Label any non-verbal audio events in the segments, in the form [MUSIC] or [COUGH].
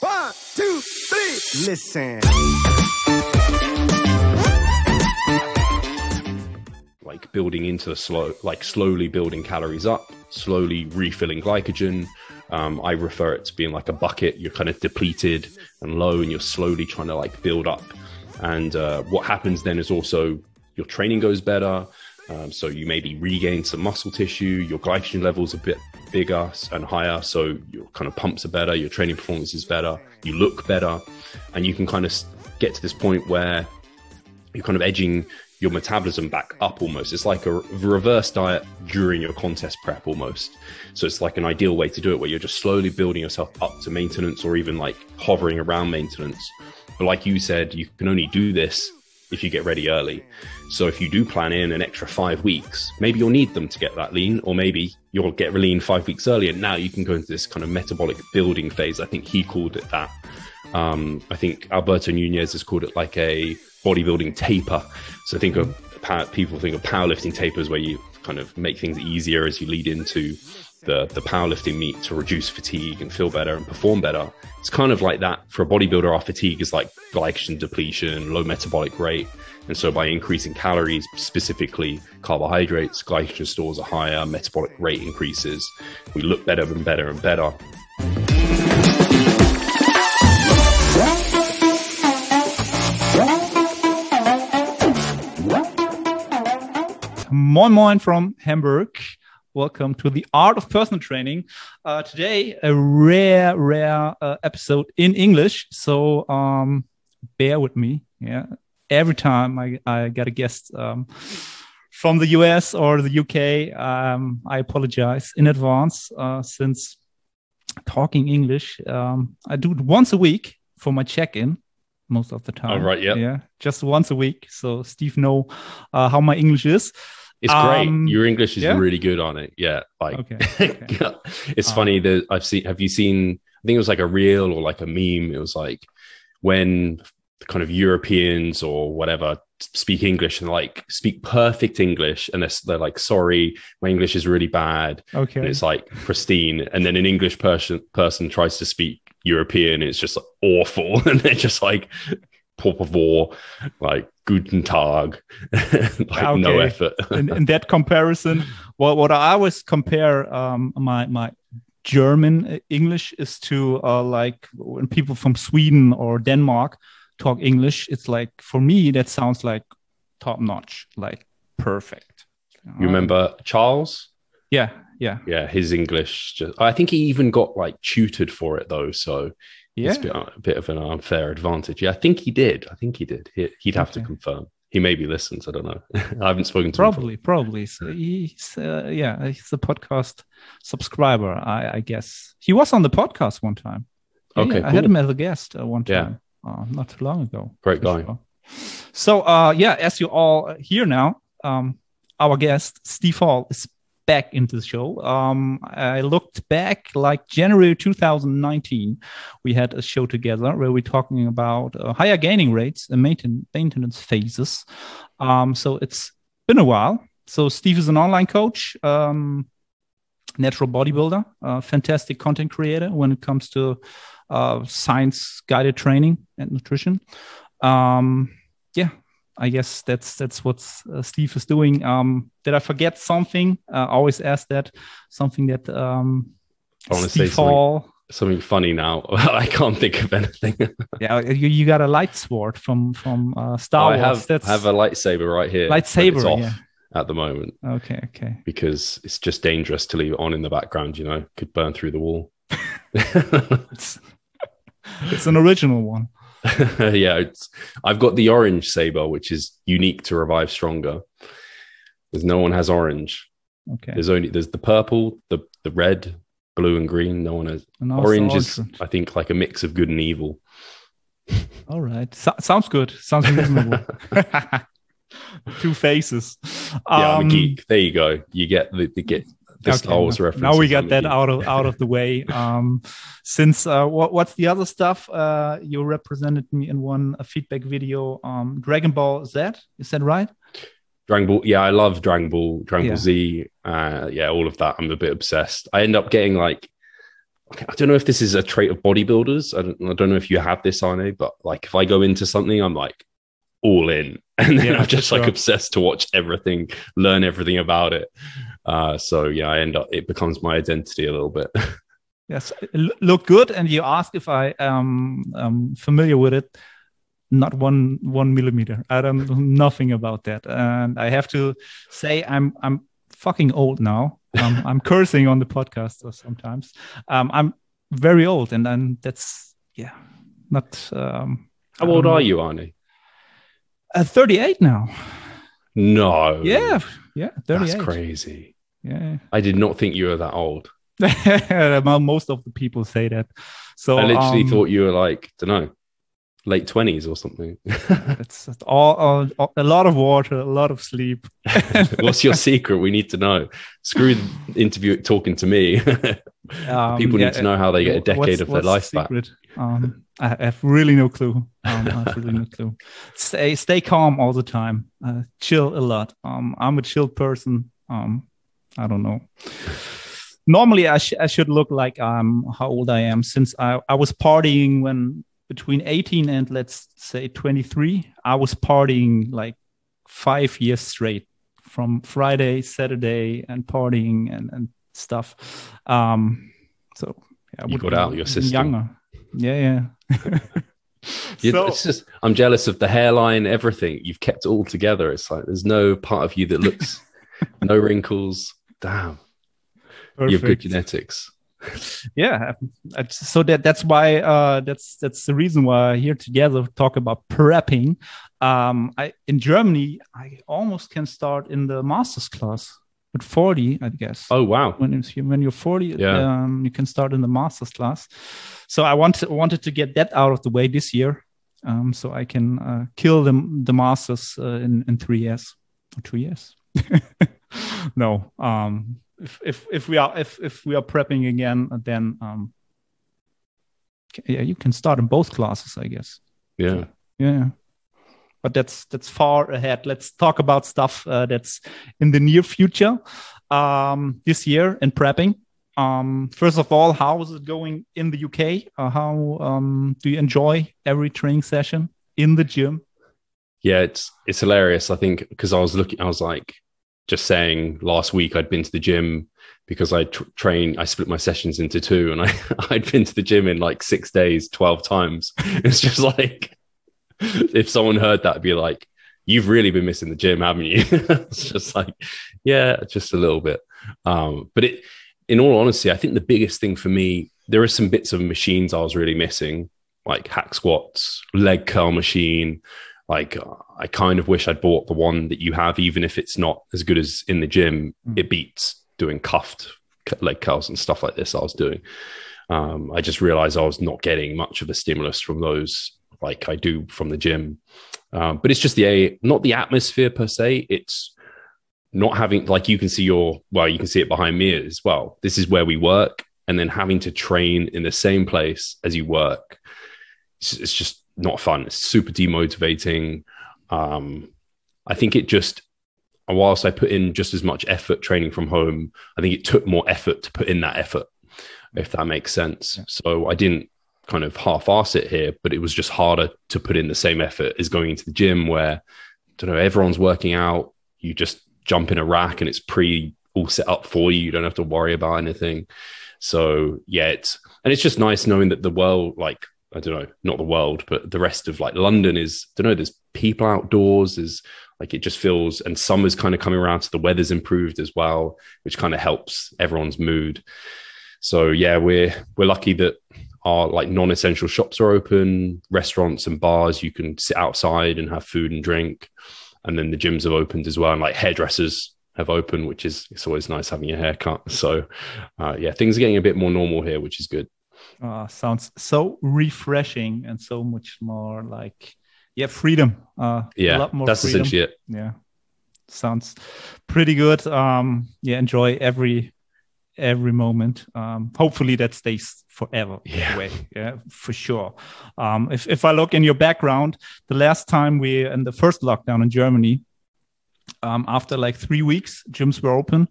One, two, three. Listen. like building into a slow, like slowly building calories up, slowly refilling glycogen. Um, I refer it to being like a bucket. You're kind of depleted and low, and you're slowly trying to like build up. And uh, what happens then is also your training goes better. Um, so you maybe regain some muscle tissue. Your glycogen levels a bit bigger and higher, so your kind of pumps are better. Your training performance is better. You look better, and you can kind of get to this point where you're kind of edging your metabolism back up almost. It's like a reverse diet during your contest prep almost. So it's like an ideal way to do it where you're just slowly building yourself up to maintenance or even like hovering around maintenance. But like you said, you can only do this if you get ready early. So if you do plan in an extra five weeks, maybe you'll need them to get that lean, or maybe you'll get lean five weeks earlier. now you can go into this kind of metabolic building phase. I think he called it that. Um, I think Alberto Nunez has called it like a bodybuilding taper. So think of people think of powerlifting tapers where you kind of make things easier as you lead into the the powerlifting meet to reduce fatigue and feel better and perform better. It's kind of like that for a bodybuilder. Our fatigue is like glycogen depletion, low metabolic rate, and so by increasing calories, specifically carbohydrates, glycogen stores are higher, metabolic rate increases. We look better and better and better. Moin Moin from Hamburg. Welcome to the Art of Personal Training. Uh, today, a rare, rare uh, episode in English. So um, bear with me. Yeah, every time I, I get a guest um, from the US or the UK, um, I apologize in advance uh, since talking English. Um, I do it once a week for my check-in most of the time. Oh, right, yeah. Yeah, just once a week. So Steve know uh, how my English is. It's Um, great. Your English is yeah? really good on it. Yeah, like Okay, [LAUGHS] okay. it's Um, funny that I've seen. Have you seen? I think it was like a reel or like a meme. It was like when kind of Europeans or whatever speak English and like speak perfect English, and they're, they're like, "Sorry, my English is really bad," Okay, and it's like pristine. And then an English person person tries to speak European, it's just awful, [LAUGHS] and they're just like. Por favor, like guten Tag, [LAUGHS] like no effort. [LAUGHS] in, in that comparison, what what I always compare um, my my German uh, English is to uh, like when people from Sweden or Denmark talk English. It's like for me that sounds like top notch, like perfect. You remember Charles? Yeah, yeah, Yeah, his English. Just, I think he even got like tutored for it though, so yeah. it's a bit, of an unfair advantage. Yeah, I think he did. I think he did. He, he'd have to confirm. He maybe listens. I don't know. [LAUGHS] I haven't spoken to him. Probably, probably. He's uh, yeah, he's a podcast subscriber, I, I guess. He was on the podcast one time. Okay, yeah, I had him as a guest uh, one Yeah. time, uh, not too long ago. Great guy. sure. So, uh, yeah, as you all hear now, um, our guest Steve Hall is back into the show. Um, I looked back like January 2019. We had a show together where we're talking about uh, higher gaining rates and mainten- maintenance phases. Um, so it's been a while. So Steve is an online coach. Um, natural bodybuilder, fantastic content creator when it comes to uh, science guided training and nutrition. Um, yeah, I guess that's that's what uh, Steve is doing. Um, did I forget something? Uh, I always ask that. Something that um, I wanna say Steve something. Something funny now. [LAUGHS] I can't think of anything. [LAUGHS] Yeah, you, you got a light sword from from uh, Star I Wars. have that's I have a lightsaber right here. lightsaber. It's off Yeah. at the moment Okay. Okay. because it's just dangerous to leave it on in the background. You know, could burn through the wall. [LAUGHS] It's it's an original one. [LAUGHS] yeah, it's, I've got the orange saber, which is unique to Revive Stronger. because no one has orange. Okay. There's only there's the purple, the the red, blue, and green. No one has orange. Is orange. I think like a mix of good and evil. All right. So- sounds good. Sounds reasonable. [LAUGHS] [LAUGHS] Two faces. yeah, I'm Um, a geek. There you go. You get the, the get Star okay, reference. Now we got that out of out of the way. [LAUGHS] Um, since uh, what what's the other stuff? Uh, you represented me in one feedback video. Um, Dragon Ball Z. Is that right? Dragon Ball. Yeah, I love Dragon Ball, Dragon Yeah. Ball Z. Uh, yeah, all of that. I'm a bit obsessed. I end up getting like I don't know if this is a trait of bodybuilders. I don't, I don't know if you have this, Arne, but like if I go into something, I'm like all in, [LAUGHS] and then Yeah, I'm just like obsessed to watch everything, learn everything about it. Uh, so yeah, I end up it becomes my identity a little bit. [LAUGHS] Yes, look good. And you ask if I am um, familiar with it. Not one one millimeter. I don't know nothing about that. And I have to say, I'm I'm fucking old now. Um, I'm [LAUGHS] cursing on the podcast or sometimes. Um, I'm very old, and then that's yeah, not. Um, How old know. are you, Arnie? Uh, 38 now. No. Yeah, yeah, 38. That's crazy. Yeah. I did not think you were that old. [LAUGHS] well, most of the people say that. So I literally um, thought you were like, don't know, late twenties or something. [LAUGHS] it's all, all, all- a lot of water, a lot of sleep. [LAUGHS] What's your secret? We need to know. Screw the interview talking to me. [LAUGHS] Um, People yeah, need to know how they get a decade of their life the back. secret? Um, I have really no clue. Um, I have really no clue. Stay, stay calm all the time. Uh, chill a lot. Um, I'm a chill person. Um, I don't know. Normally, I, sh- I should look like um how old I am since I, I was partying when between 18 and let's say 23. I was partying like five years straight from Friday, Saturday, and partying and, and stuff. Um, so yeah, I You got be out your system. Younger. Yeah, yeah. [LAUGHS] You- So- it's just I'm jealous of the hairline, everything. You've kept it all together. It's like there's no part of you that looks [LAUGHS] no wrinkles. Damn, you have good genetics. Yeah so that that's why uh that's that's the reason why we're here together to talk about prepping. Um i in germany i almost can start in the master's class at 40 i guess. Oh wow, when it's when you're 40 Yeah. um you can start in the master's class. So i wanted wanted to get that out of the way this year um so i can uh, kill the the masters uh, in in three years or two years. [LAUGHS] No um if, if if we are if if we are prepping again then um yeah you can start in both classes i guess. Yeah. yeah. But that's that's far ahead. Let's talk about stuff uh, that's in the near future um this year in prepping. Um first of all how is it going in the uk uh, how um do you enjoy every training session in the gym? Yeah, it's it's hilarious. I think because I was looking, I was like just saying last week I'd been to the gym because I tr- train. I split my sessions into two, and I [LAUGHS] I'd been to the gym in like six days, twelve times. [LAUGHS] It's just like if someone heard that, it'd be like, "You've really been missing the gym, haven't you?" [LAUGHS] it's just like, yeah, just a little bit. Um, but it, in all honesty, I think the biggest thing for me, there are some bits of machines I was really missing, like hack squats, leg curl machine like I kind of wish I'd bought the one that you have, even if it's not as good as in the gym. Mm. It beats doing cuffed leg curls and stuff like this. I was doing. Um, I just realized I was not getting much of a stimulus from those, like I do from the gym. Um, but it's just the a not the atmosphere per se. It's not having like you can see your well, you can see it behind me as well. This is where we work, and then having to train in the same place as you work. It's, it's just not fun. It's super demotivating. Um, I think it just, whilst I put in just as much effort training from home, I think it took more effort to put in that effort, if that makes sense. Yeah. So I didn't kind of half ass it here, but it was just harder to put in the same effort as going into the gym where, I don't know, everyone's working out. You just jump in a rack and it's pre all set up for you. You don't have to worry about anything. So yeah, it's, and it's just nice knowing that the world, like, I don't know, not the world, but the rest of like London is, I don't know, there's people outdoors, there's like, it just feels, and summer's kind of coming around, so the weather's improved as well, which kind of helps everyone's mood. So yeah, we're, we're lucky that our like non-essential shops are open, restaurants and bars, you can sit outside and have food and drink. And then the gyms have opened as well. And like hairdressers have opened, which is, it's always nice having your hair cut. So uh, yeah, things are getting a bit more normal here, which is good. Uh, sounds so refreshing and so much more like yeah freedom uh yeah a lot more that's freedom. essentially it. yeah sounds pretty good um yeah enjoy every every moment um hopefully that stays forever Yeah. way yeah for sure um if, if i look in your background the last time we in the first lockdown in germany um after like three weeks gyms were open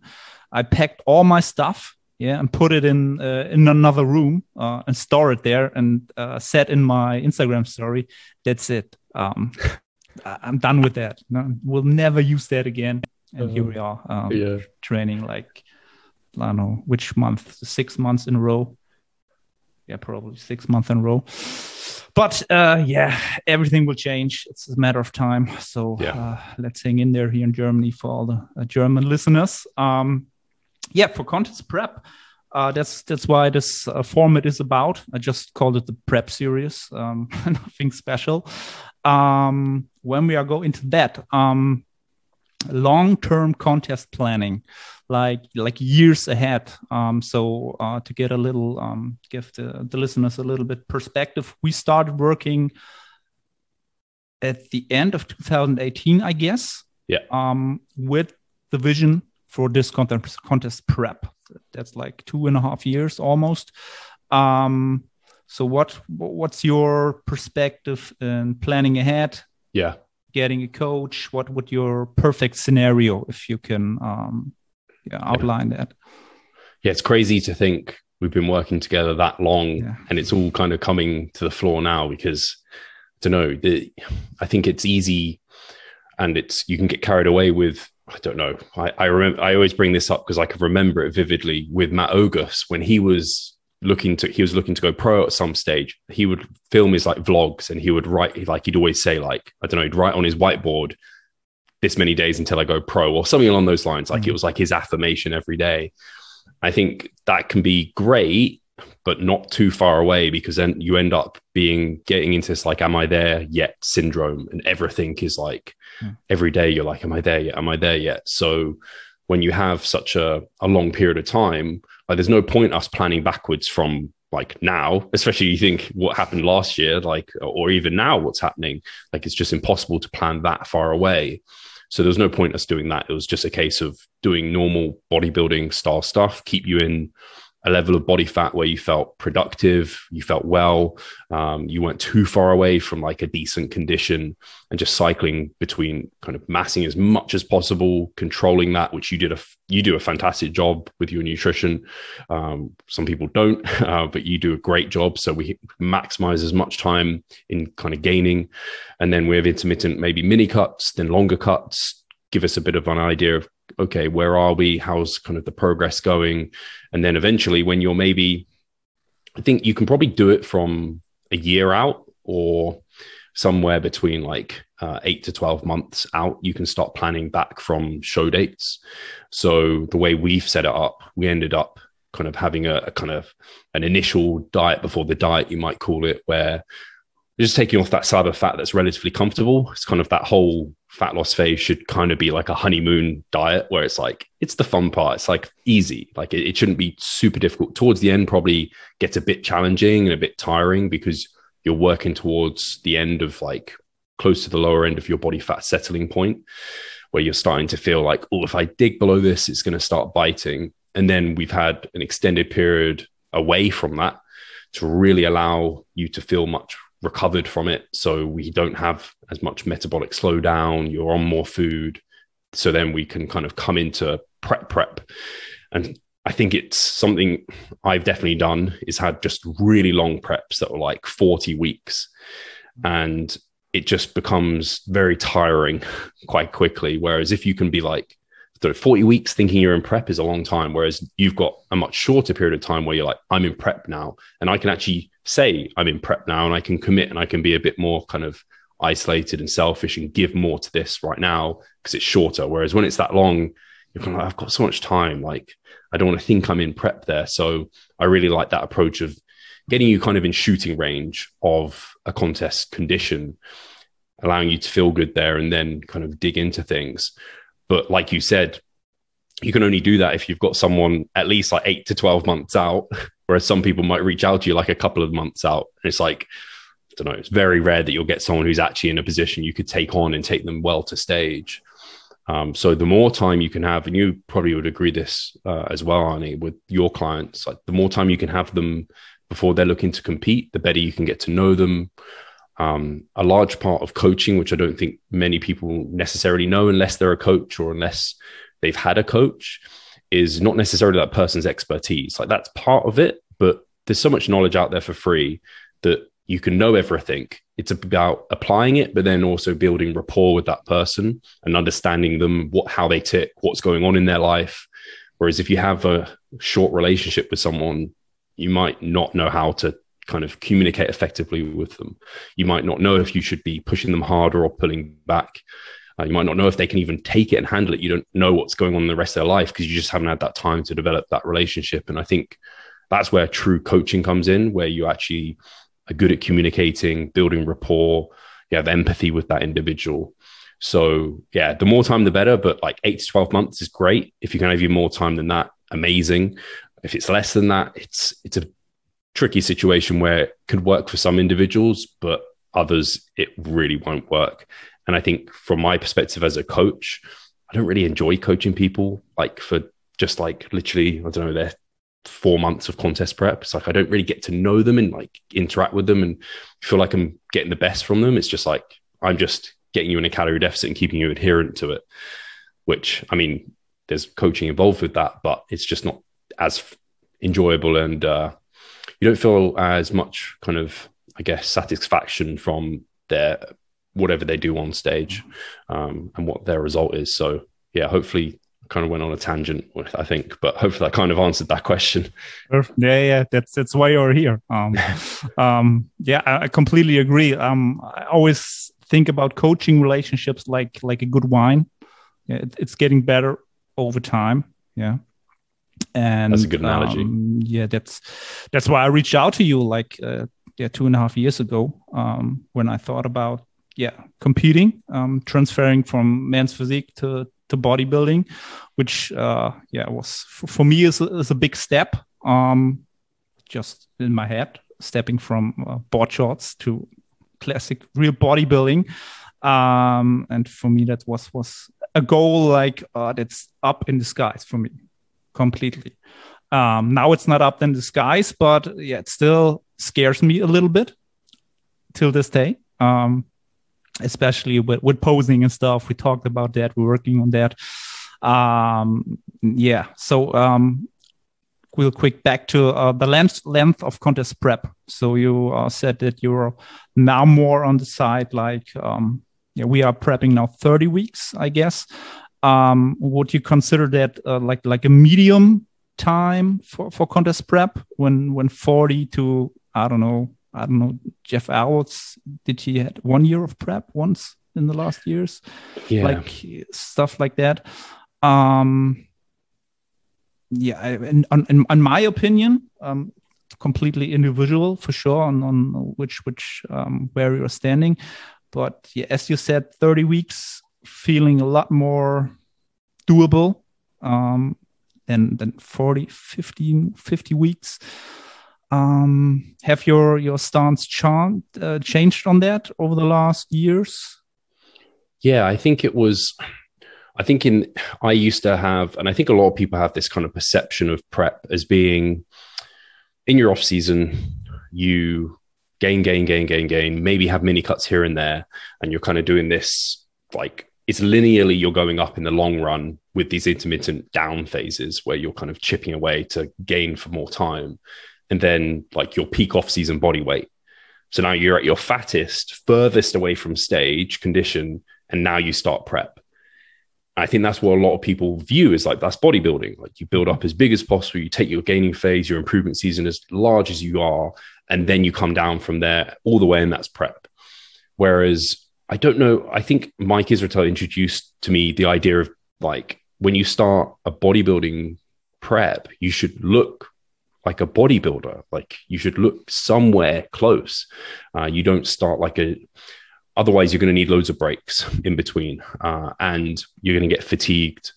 i packed all my stuff yeah, and put it in uh, in another room uh, and store it there and uh, set in my Instagram story. That's it. Um, I'm done with that. No, we'll never use that again. And here we are, um, yeah. training like I don't know which month, six months in a row. Yeah, probably six months in a row. But uh, yeah, everything will change. It's a matter of time. So Yeah. uh, let's hang in there here in Germany for all the uh, German listeners. Um, yeah, for contest prep. Uh, that's that's why this uh, format is about. I just called it the prep series. Um, [LAUGHS] nothing special. Um, when we are go into that, um, long-term contest planning, like like years ahead. Um, so uh, to get a little, um, give the, the listeners a little bit perspective, we started working at the end of 2018, I guess. Yeah. Um, with the vision for this contest contest prep. That's like two and a half years almost. Um, so what what's your perspective in planning ahead, Yeah. getting a coach? What would your perfect scenario if you can um, yeah, outline that? yeah, it's crazy to think we've been working together that long Yeah. and it's all kind of coming to the floor now because I don't know, the, I think it's easy and it's, you can get carried away with, I don't know. I, I remember, I always bring this up because I can remember it vividly with Matt Ogus when he was looking to, he was looking to go pro at some stage. He would film his like vlogs and he would write, like, he'd always say, like, I don't know, he'd write on his whiteboard, this many days until I go pro or something along those lines. Like Mhm. it was like his affirmation every day. I think that can be great, but not too far away because then you end up being getting into this like, am I there yet syndrome? And everything is like Hmm. every day you're like, am I there yet? Am I there yet? So when you have such a, a long period of time, like there's no point us planning backwards from like now, especially you think what happened last year, like, or even now what's happening, like it's just impossible to plan that far away. So there was no point us doing that. It was just a case of doing normal bodybuilding style stuff, keep you in a level of body fat where you felt productive, you felt well, um, you weren't too far away from like a decent condition, and just cycling between kind of massing as much as possible, controlling that, which you did a you do a fantastic job with your nutrition. Um, some people don't, [LAUGHS] uh, but you do a great job. So we maximize as much time in kind of gaining, and then we have intermittent, maybe mini cuts, then longer cuts. Give us a bit of an idea of okay, where are we? How's kind of the progress going? And then eventually, when you're maybe, I think you can probably do it from a year out or somewhere between like uh, eight to 12 months out, you can start planning back from show dates. So the way we've set it up, we ended up kind of having a, a kind of an initial diet before the diet, you might call it, where just taking off that of fat that's relatively comfortable. It's kind of that whole fat loss phase should kind of be like a honeymoon diet where it's like, it's the fun part. It's like easy. Like it, it shouldn't be super difficult. Towards the end, probably gets a bit challenging and a bit tiring because you're working towards the end of like close to the lower end of your body fat settling point where you're starting to feel like, oh, if I dig below this, it's going to start biting. And then we've had an extended period away from that to really allow you to feel much recovered from it. So we don't have as much metabolic slowdown. You're on more food. So then we can kind of come into prep prep. And I think it's something I've definitely done is had just really long preps that were like 40 weeks. And it just becomes very tiring [LAUGHS] quite quickly. Whereas if you can be like, so 40 weeks thinking you're in prep is a long time. Whereas you've got a much shorter period of time where you're like, I'm in prep now. And I can actually say I'm in prep now and I can commit and I can be a bit more kind of isolated and selfish and give more to this right now because it's shorter. Whereas when it's that long, you're kind of like, I've got so much time. Like, I don't want to think I'm in prep there. So I really like that approach of getting you kind of in shooting range of a contest condition, allowing you to feel good there and then kind of dig into things. But like you said, you can only do that if you've got someone at least like eight to 12 months out, [LAUGHS] whereas some people might reach out to you like a couple of months out. And it's like, I don't know, it's very rare that you'll get someone who's actually in a position you could take on and take them well to stage. Um, so the more time you can have, and you probably would agree this uh, as well, Arnie, with your clients, like the more time you can have them before they're looking to compete, the better you can get to know them. Um, a large part of coaching, which I don't think many people necessarily know unless they're a coach or unless they've had a coach, is not necessarily that person's expertise. Like that's part of it, but there's so much knowledge out there for free that you can know everything. It's about applying it, but then also building rapport with that person and understanding them, what how they tick, what's going on in their life. Whereas if you have a short relationship with someone, you might not know how to kind of communicate effectively with them. You might not know if you should be pushing them harder or pulling back. Uh, you might not know if they can even take it and handle it. You don't know what's going on in the rest of their life because you just haven't had that time to develop that relationship. And I think that's where true coaching comes in, where you actually are good at communicating, building rapport, you have empathy with that individual. So yeah, the more time the better, but like eight to 12 months is great. If you can have you more time than that, amazing. If it's less than that, it's it's a tricky situation where it could work for some individuals, but others it really won't work. And I think from my perspective as a coach, I don't really enjoy coaching people like for just like literally, I don't know, their four months of contest prep. It's like I don't really get to know them and like interact with them and feel like I'm getting the best from them. It's just like I'm just getting you in a calorie deficit and keeping you adherent to it. Which I mean, there's coaching involved with that, but it's just not as enjoyable and uh, you don't feel as much kind of I guess satisfaction from their whatever they do on stage um, and what their result is. So yeah, hopefully kind of went on a tangent, with I think, but hopefully I kind of answered that question. Yeah, yeah, that's that's why you're here. Um, [LAUGHS] um, yeah, I completely agree. Um, I always think about coaching relationships like like a good wine. Yeah, it, it's getting better over time. Yeah, and that's a good analogy. Um, yeah, that's that's why I reached out to you like uh, yeah two and a half years ago um, when I thought about yeah competing, um, transferring from men's physique to to bodybuilding, which uh, yeah was for me is a, is a big step. Um, just in my head, stepping from uh, board shorts to classic real bodybuilding. Um, and for me, that was was a goal like uh, that's up in the skies for me completely. Um, now it's not up in the skies, but yeah, it still scares me a little bit till this day. Um, especially with, with posing and stuff. We talked about that. We're working on that. Um, yeah. So um, real quick back to uh, the length length of contest prep. So you uh, said that you're now more on the side like um, yeah, we are prepping now 30 weeks, I guess. Um, would you consider that uh, like like a medium time for, for contest prep when when 40 to I don't know I don't know, Jeff Alberts, did he had one year of prep once in the last years? Yeah. Like stuff like that. Um, yeah, in, in, in my opinion, um, completely individual for sure on, on which, which, um, where you're standing. But yeah, as you said, 30 weeks feeling a lot more doable, um, than, than 40, 15, 50 weeks. Um, have your your stance chant, uh, changed on that over the last years? Yeah, I think it was. I think in I used to have, and I think a lot of people have this kind of perception of prep as being in your off season, you gain, gain, gain, gain, gain, maybe have mini cuts here and there, and you're kind of doing this like it's linearly you're going up in the long run with these intermittent down phases where you're kind of chipping away to gain for more time and then like your peak off season body weight. So now you're at your fattest, furthest away from stage condition, and now you start prep. I think that's what a lot of people view is like that's bodybuilding. Like you build up as big as possible, you take your gaining phase, your improvement season as large as you are, and then you come down from there all the way, and that's prep. Whereas I don't know, I think Mike Israetel introduced to me the idea of like when you start a bodybuilding prep, you should look like a bodybuilder. Like you should look somewhere close. Uh, you don't start like a. Otherwise, you're going to need loads of breaks [LAUGHS] in between, uh, and you're going to get fatigued.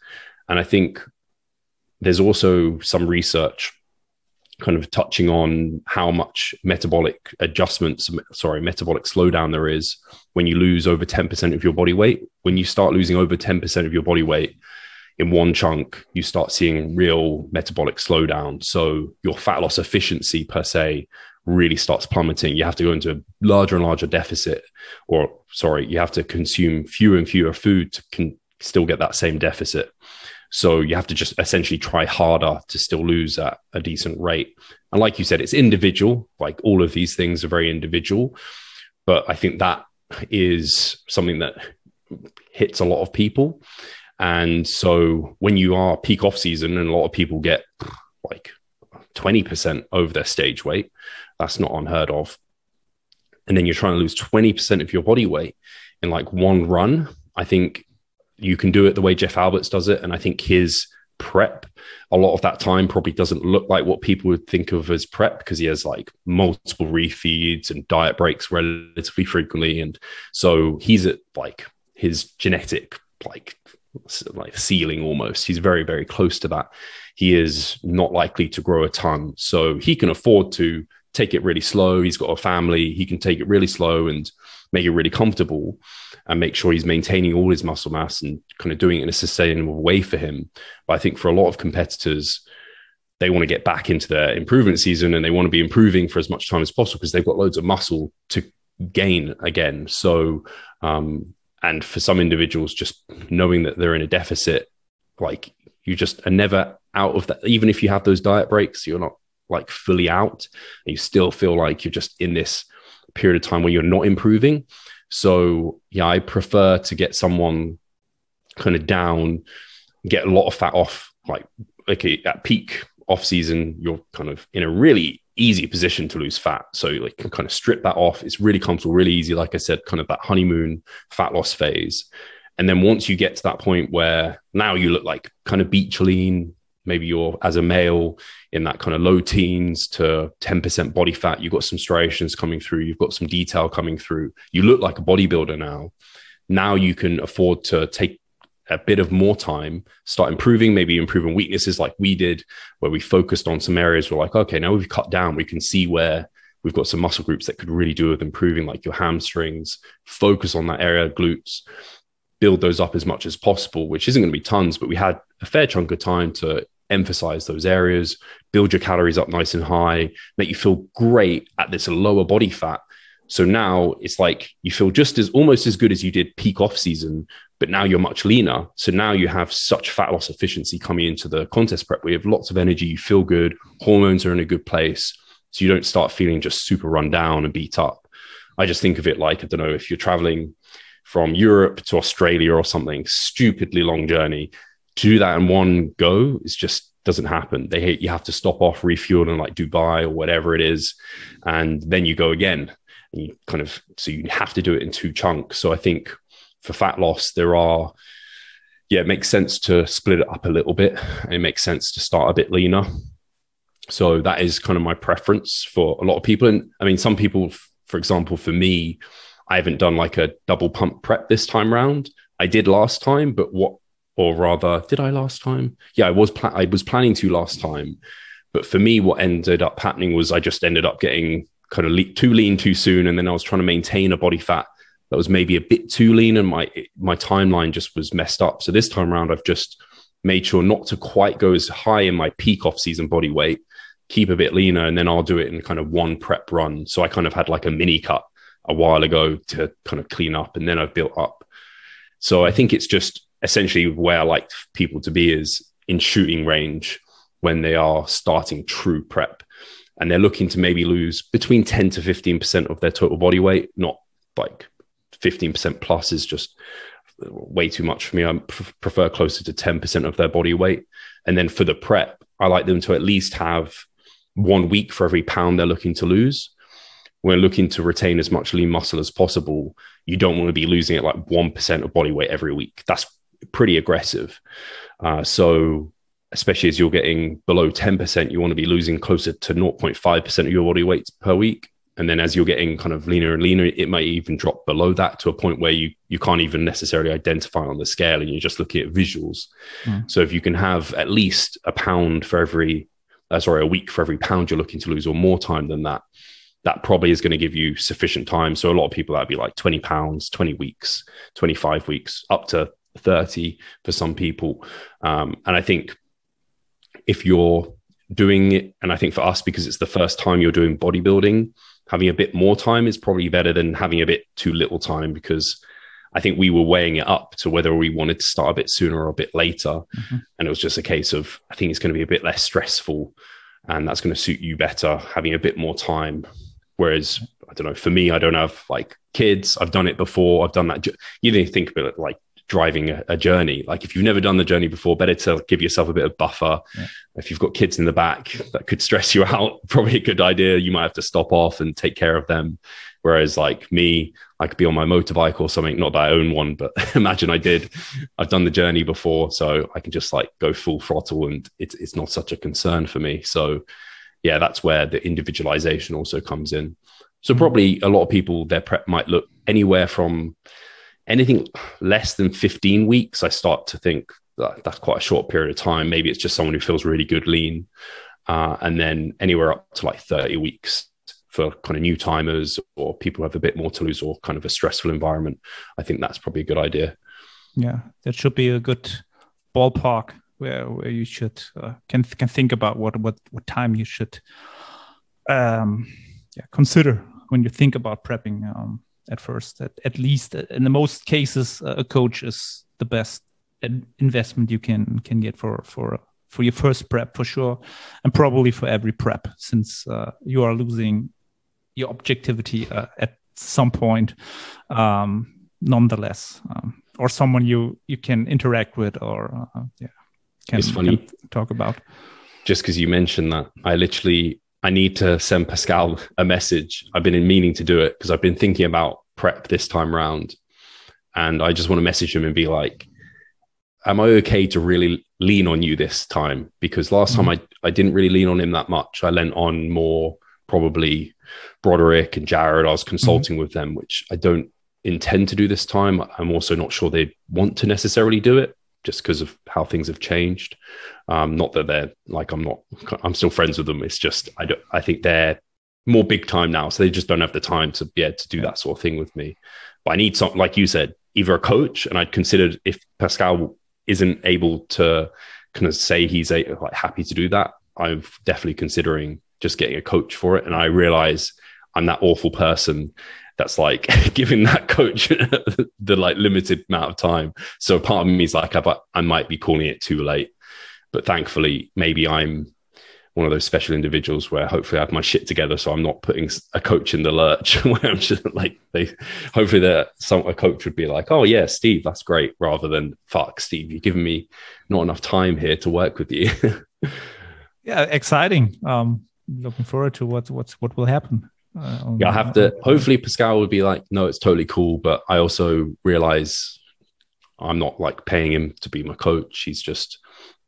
And I think there's also some research kind of touching on how much metabolic adjustments, sorry, metabolic slowdown there is when you lose over 10% of your body weight. When you start losing over 10% of your body weight, in one chunk, you start seeing real metabolic slowdown. So your fat loss efficiency per se really starts plummeting. You have to go into a larger and larger deficit, or sorry, you have to consume fewer and fewer food to still get that same deficit. So you have to just essentially try harder to still lose at a decent rate. And like you said, it's individual. Like all of these things are very individual. But I think that is something that hits a lot of people. And so when you are peak off season and a lot of people get like 20% over their stage weight, that's not unheard of. And then you're trying to lose 20% of your body weight in like one run. I think you can do it the way Jeff Alberts does it. And I think his prep a lot of that time probably doesn't look like what people would think of as prep because he has like multiple refeeds and diet breaks relatively frequently. And so he's at like his genetic like like ceiling almost. He's very very close to that. He is not likely to grow a ton. So he can afford to take it really slow. He's got a family. He can take it really slow. And make it really comfortable and make sure he's maintaining all his muscle mass and kind of doing it in a sustainable way for him. But I think for a lot of competitors, they want to get back into their improvement season and they want to be improving for as much time as possible because they've got loads of muscle to gain again. So, um, and for some individuals, just knowing that they're in a deficit, like you just are never out of that. Even if you have those diet breaks, you're not like fully out. you still feel like you're just in this period of time where you're not improving. So yeah, I prefer to get someone kind of down, get a lot of fat off. Like okay, at peak off season, you're kind of in a really easy position to lose fat. So like can kind of strip that off. It's really comfortable, really easy. Like I said, kind of that honeymoon fat loss phase. And then once you get to that point where now you look like kind of beach lean, maybe you're as a male in that kind of low teens to 10% body fat. You've got some striations coming through. You've got some detail coming through. You look like a bodybuilder now. Now you can afford to take a bit of more time start improving maybe improving weaknesses like we did where we focused on some areas we're like okay now we've cut down. We can see where we've got some muscle groups that could really do with improving like your hamstrings. Focus on that area glutes. Build those up as much as possible which isn't going to be tons but we had a fair chunk of time to emphasize those areas, build your calories up nice and high, make you feel great at this lower body fat. So now it's like you feel just as almost as good as you did peak off season, but now you're much leaner. So now you have such fat loss efficiency coming into the contest prep. We have lots of energy, you feel good, hormones are in a good place. So you don't start feeling just super run down and beat up. I just think of it like, I don't know, if you're traveling from Europe to Australia or something, stupidly long journey to do that in one go is just doesn't happen. They you have to stop off, refuel in like Dubai or whatever it is, and then you go again. And you kind of so you have to do it in two chunks. So I think for fat loss, there are yeah, it makes sense to split it up a little bit, and it makes sense to start a bit leaner. So that is kind of my preference for a lot of people. And I mean, some people, for example, for me, I haven't done like a double pump prep this time round. I did last time, but what or rather, did I last time? Yeah, I was. I was planning to last time, but for me, what ended up happening was I just ended up getting kind of le- too lean too soon, and then I was trying to maintain a body fat that was maybe a bit too lean, and my my timeline just was messed up. So this time around, I've just made sure not to quite go as high in my peak off season body weight, keep a bit leaner, and then I'll do it in kind of one prep run. So I kind of had like a mini cut a while ago to kind of clean up, and then I've built up. So I think it's just essentially where I like people to be is in shooting range when they are starting true prep and they're looking to maybe lose between 10 to 15% of their total body weight, not like 15% plus is just way too much for me. I prefer closer to 10% of their body weight. And then for the prep, I like them to at least have one week for every pound they're looking to lose. We're looking to retain as much lean muscle as possible. You don't want to be losing it like 1% of body weight every week. That's pretty aggressive. Uh, so, especially as you're getting below 10%, you want to be losing closer to 0.5% of your body weight per week. And then as you're getting kind of leaner and leaner, it might even drop below that to a point where you, you can't even necessarily identify on the scale and you're just looking at visuals. Mm. So if you can have at least a pound for every, uh, sorry, a week for every pound you're looking to lose or more time than that, that probably is going to give you sufficient time. So a lot of people that'd be like 20 pounds, 20 weeks, 25 weeks, up to 30 for some people. Um, and I think if you're doing it, and I think for us, because it's the first time you're doing bodybuilding, having a bit more time is probably better than having a bit too little time because I think we were weighing it up to whether we wanted to start a bit sooner or a bit later. Mm-hmm. And it was just a case of, I think it's going to be a bit less stressful and that's going to suit you better having a bit more time. Whereas, I don't know, for me, I don't have like kids. I've done it before. I've done that. You didn't think about it like driving a, a, journey. Like if you've never done the journey before, better to give yourself a bit of buffer. Yeah. If you've got kids in the back that could stress you [LAUGHS] out, probably a good idea. You might have to stop off and take care of them. Whereas like me, I could be on my motorbike or something. Not that I own one, but [LAUGHS] imagine I did. I've done the journey before, so I can just like go full throttle, and it's it's not such a concern for me. So yeah, that's where the individualization also comes in. So hmm. probably a lot of people their prep might look anywhere from anything less than 15 weeks. I start to think that that's quite a short period of time. Maybe it's just someone who feels really good lean, uh, and then anywhere up to like 30 weeks for kind of new timers or people who have a bit more to lose or kind of a stressful environment, I think that's probably a good idea. Yeah, that should be a good ballpark where where you should uh, can can think about what what what time you should um, yeah, consider when you think about prepping. Um, at first, at, at least uh, in the most cases, uh, a coach is the best investment you can can get for for for your first prep for sure, and probably for every prep since uh, you are losing your objectivity uh, at some point um, nonetheless um, or someone you you can interact with or uh, yeah can, it's funny. can talk about. Just because you mentioned that i literally i need to send pascal a message i've been in meaning to do it because i've been thinking about prep this time around and i just want to message him and be like am i okay to really lean on you this time because last mm-hmm. time i i didn't really lean on him that much i lent on more probably Broderick and Jared. I was consulting mm-hmm. with them, which I don't intend to do this time. I'm also not sure they want to necessarily do it just because of how things have changed. Um, not that they're like I'm not. I'm still friends with them. It's just I don't. I think they're more big time now, so they just don't have the time to be able to do that sort of thing with me. But I need something like you said, either a coach, and I'd considered if Pascal isn't able to kind of say he's a, like happy to do that. I'm definitely considering just getting a coach for it. And I realize I'm that awful person that's like [LAUGHS] giving that coach [LAUGHS] the like limited amount of time. So part of me is like, I, I might be calling it too late. But thankfully, maybe I'm one of those special individuals where hopefully I have my shit together, so I'm not putting a coach in the lurch. [LAUGHS] where I'm just like, they hopefully that some a coach would be like, "Oh yeah, Steve, that's great," rather than "Fuck, Steve, you're giving me not enough time here to work with you." yeah, exciting. Um, looking forward to what what's what will happen. Uh, yeah, I have to. Hopefully, Pascal would be like, "No, it's totally cool," but I also realize I'm not like paying him to be my coach. He's just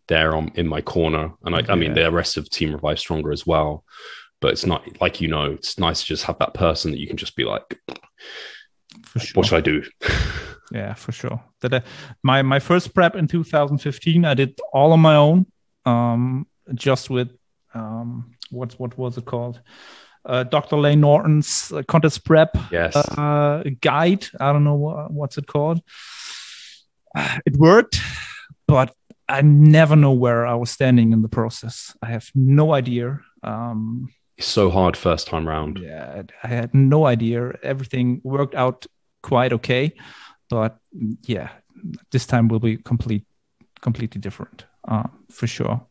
there on in my corner, and I, yeah. I mean, the rest of Team Revive Stronger as well. But it's not like you know, it's nice to just have that person that you can just be like, sure. "What should I do?" [LAUGHS] yeah, for sure. That uh, my my first prep in 2015, I did all on my own, um, just with um, what what was it called? Uh, Dr. Layne Norton's uh, contest prep yes. uh, guide. I don't know what, what's it called. [SIGHS] It worked, but I never know where I was standing in the process. I have no idea. Um, it's so hard first time round. Yeah, I had no idea. Everything worked out quite okay, but yeah, this time will be complete, completely different uh, for sure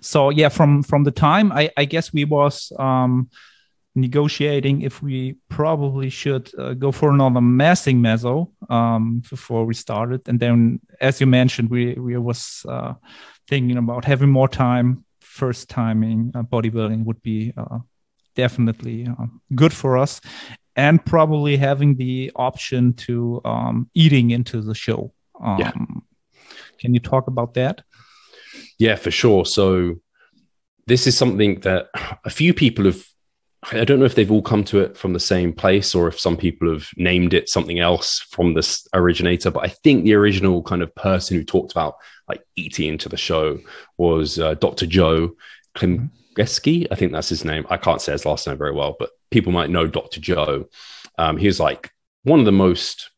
so yeah from from the time i i guess we was um negotiating if we probably should uh, go for another massing meso um before we started. And then as you mentioned we we was uh thinking about having more time. First timing uh, bodybuilding would be uh, definitely uh, good for us. And probably having the option to um, eating into the show. Um, yeah. can you talk about that yeah, for sure. So this is something that a few people have I don't know if they've all come to it from the same place or if some people have named it something else from this originator. But I think the original kind of person who talked about like eating into the show was uh, Dr. Joe Klimkeski. I think that's his name. I can't say his last name very well, but people might know Dr. Joe. Um, he was like one of the most,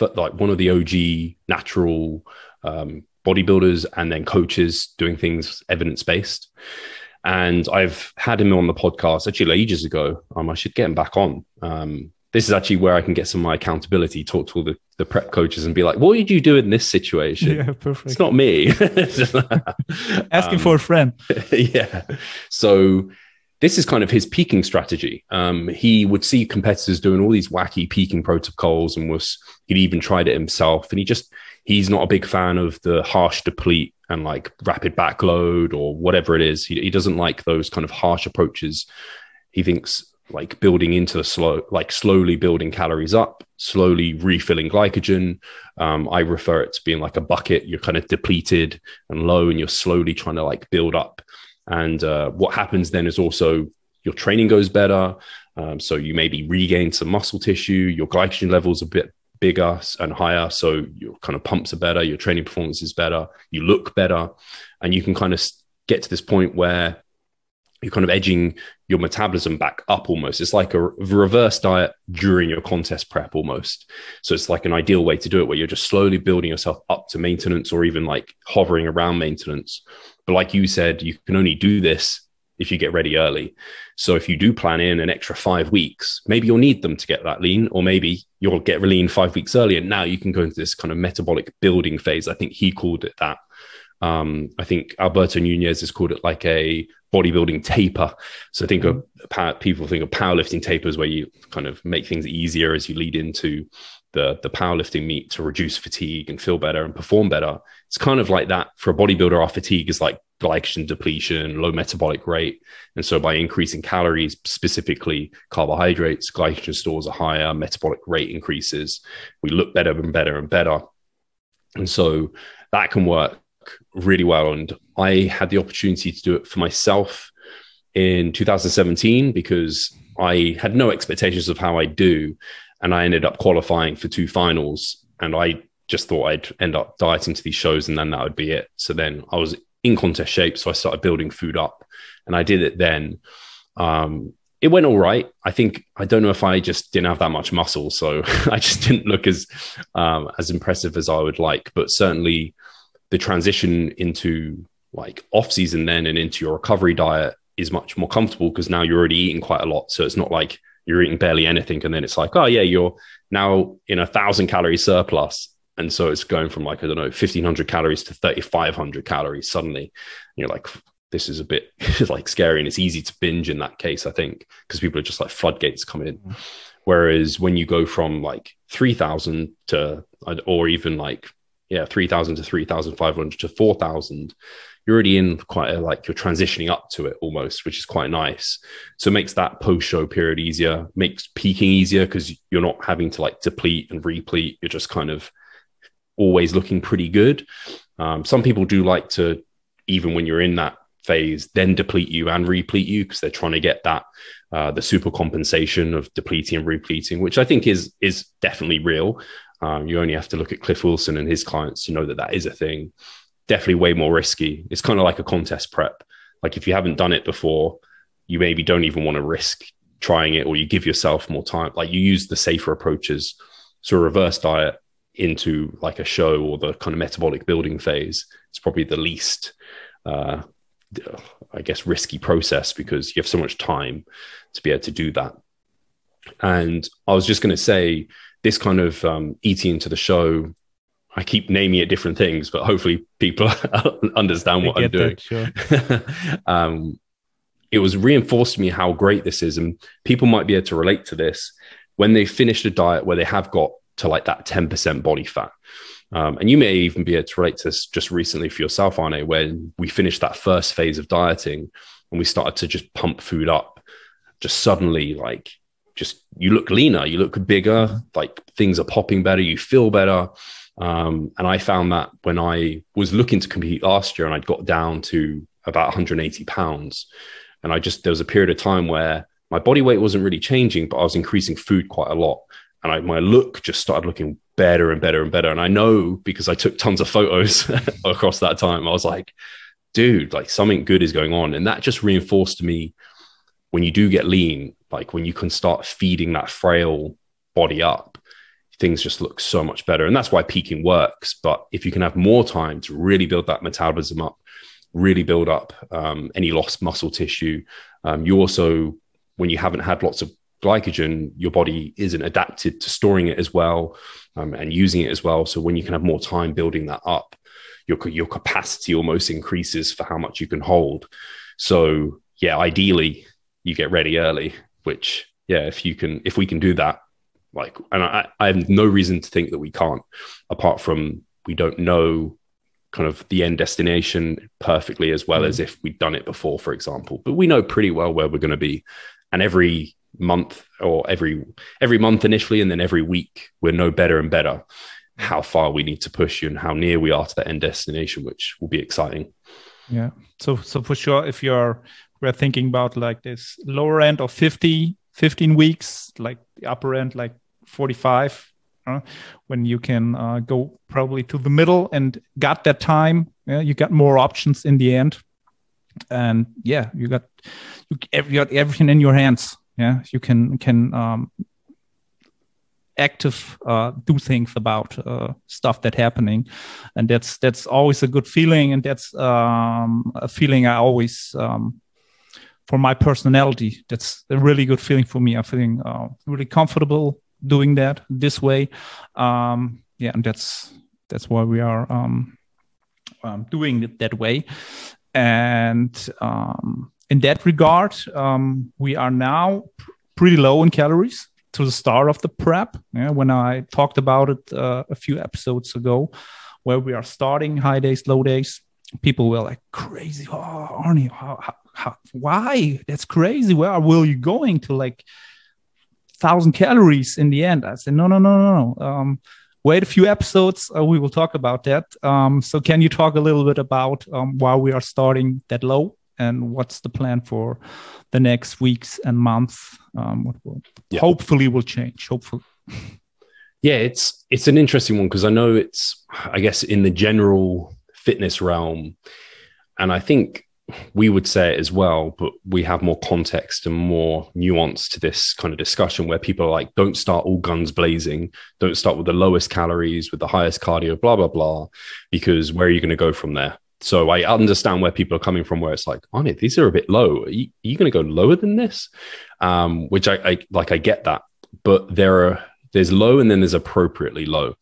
like one of the OG natural um, bodybuilders and then coaches doing things evidence based. And I've had him on the podcast actually ages ago. Um, I should get him back on. Um, this is actually where I can get some of my accountability, talk to all the, the prep coaches and be like, what did you do in this situation? Yeah, perfect. It's not me. [LAUGHS] Asking Um, for a friend. [LAUGHS] yeah. So this is kind of his peaking strategy. Um, he would see competitors doing all these wacky peaking protocols and was he'd even tried it himself. And he just he's not a big fan of the harsh deplete and like rapid backload or whatever it is. He, he doesn't like those kind of harsh approaches. He thinks like building into the slow, like slowly building calories up, slowly refilling glycogen. Um, I refer it to being like a bucket. You're kind of depleted and low, and you're slowly trying to like build up. And uh, what happens then is also your training goes better. Um, so you maybe regain some muscle tissue. Your glycogen levels a bit bigger and higher. So your kind of pumps are better. Your training performance is better. You look better, and you can kind of get to this point where you're kind of edging your metabolism back up almost. It's like a reverse diet during your contest prep almost. So it's like an ideal way to do it where you're just slowly building yourself up to maintenance or even like hovering around maintenance. But like you said, you can only do this if you get ready early. So if you do plan in an extra five weeks, maybe you'll need them to get that lean, or maybe you'll get lean five weeks early. And now you can go into this kind of metabolic building phase. I think he called it that. Um, I think Alberto Nunez has called it like a bodybuilding taper. So I think of power, people think of powerlifting tapers where you kind of make things easier as you lead into the the powerlifting meet to reduce fatigue and feel better and perform better. It's kind of like that for a bodybuilder. Our fatigue is like glycogen depletion, low metabolic rate, and so by increasing calories, specifically carbohydrates, glycogen stores are higher, metabolic rate increases. We look better and better and better, and so that can work really well. And I had the opportunity to do it for myself in 2017 because I had no expectations of how I do. And I ended up qualifying for two finals. And I just thought I'd end up dieting to these shows and then that would be it. So then I was in contest shape. So I started building food up and I did it then. Um, it went all right. I think I don't know if I just didn't have that much muscle, so [LAUGHS] I just didn't look as um, as impressive as I would like. But certainly, the transition into like off season then and into your recovery diet is much more comfortable because now you're already eating quite a lot. So it's not like you're eating barely anything and then it's like, oh yeah, you're now in a thousand calorie surplus. And so it's going from like, I don't know, 1500 calories to 3500 calories suddenly. And you're like, this is a bit [LAUGHS] like scary and it's easy to binge in that case, I think, because people are just like floodgates coming in. Mm-hmm. Whereas when you go from like 3000 to, or even like yeah, 3,000 to 3,500 to 4,000, you're already in quite a, like you're transitioning up to it almost, which is quite nice. So it makes that post show period easier, makes peaking easier because you're not having to like deplete and replete. You're just kind of always looking pretty good. Um, some people do like to, even when you're in that phase, then deplete you and replete you because they're trying to get that uh, the super compensation of depleting and repleting, which I think is is definitely real. Um, you only have to look at Cliff Wilson and his clients to know that that is a thing. Definitely way more risky. It's kind of like a contest prep. Like if you haven't done it before, you maybe don't even want to risk trying it, or you give yourself more time. Like you use the safer approaches. So a reverse diet into like a show or the kind of metabolic building phase. It's probably the least, uh, I guess, risky process because you have so much time to be able to do that. And I was just going to say, this kind of um, eating into the show I keep naming it different things, but hopefully people [LAUGHS] understand what I'm doing. That, sure. [LAUGHS] um, it was reinforced to me how great this is, and people might be able to relate to this when they finish a diet where they have got to like that 10% body fat. Um, and you may even be able to relate to this just recently for yourself, Arne, when we finished that first phase of dieting and we started to just pump food up, just suddenly like just you look leaner, you look bigger, like things are popping better, you feel better. Um, and I found that when I was looking to compete last year and I'd got down to about 180 pounds, and I just there was a period of time where my body weight wasn't really changing, but I was increasing food quite a lot, and I, my look just started looking better and better and better. And I know because I took tons of photos [LAUGHS] across that time, I was like, dude, like something good is going on, and that just reinforced to me when you do get lean, like when you can start feeding that frail body up, things just look so much better. And that's why peaking works. But if you can have more time to really build that metabolism up, really build up um, any lost muscle tissue, um, you also, when you haven't had lots of glycogen, your body isn't adapted to storing it as well um, and using it as well. So when you can have more time building that up, your your capacity almost increases for how much you can hold. So yeah, ideally you get ready early, which yeah, if you can, if we can do that, like, and I, I have no reason to think that we can't, apart from we don't know kind of the end destination perfectly as well mm. as if we'd done it before, for example. But we know pretty well where we're going to be, and every month or every every month initially, and then every week, we're no better and better how far we need to push you and how near we are to the end destination, which will be exciting. Yeah. So so for sure, if you're we're thinking about like this lower end of 50, 15 weeks, like the upper end, like 45, uh, when you can uh, go probably to the middle and got that time. Yeah, you got more options in the end, and yeah, you got you got everything in your hands. Yeah, you can can um, active uh, do things about uh, stuff that happening. And that's that's always a good feeling. And that's um, a feeling i always um, for my personality that's a really good feeling for me. I'm feeling uh, really comfortable doing that this way. Um, yeah and that's that's why we are um, um, doing it that way. And um, in that regard we are now pr- pretty low in calories to the start of the prep yeah, when i talked about it uh, a few episodes ago where we are starting high days low days. People were like crazy oh arnie how, how, how, why? That's crazy. Where will you going to like thousand calories in the end? I said no no no no no. Um, wait a few episodes uh, we will talk about that. Um, so can you talk a little bit about um, why we are starting that low and what's the plan for the next weeks and months um, what will yeah. hopefully will change hopefully. Yeah it's it's an interesting one because i know it's i guess in the general fitness realm and i think we would say it as well but we have more context and more nuance to this kind of discussion where people are like don't start all guns blazing. Don't start with the lowest calories with the highest cardio blah blah blah because where are you going to go from there so I understand where people are coming from, where it's like, oh, these are a bit low. Are you, you going to go lower than this? Um, which I, I like. I get that, but there are there's low and then there's appropriately low.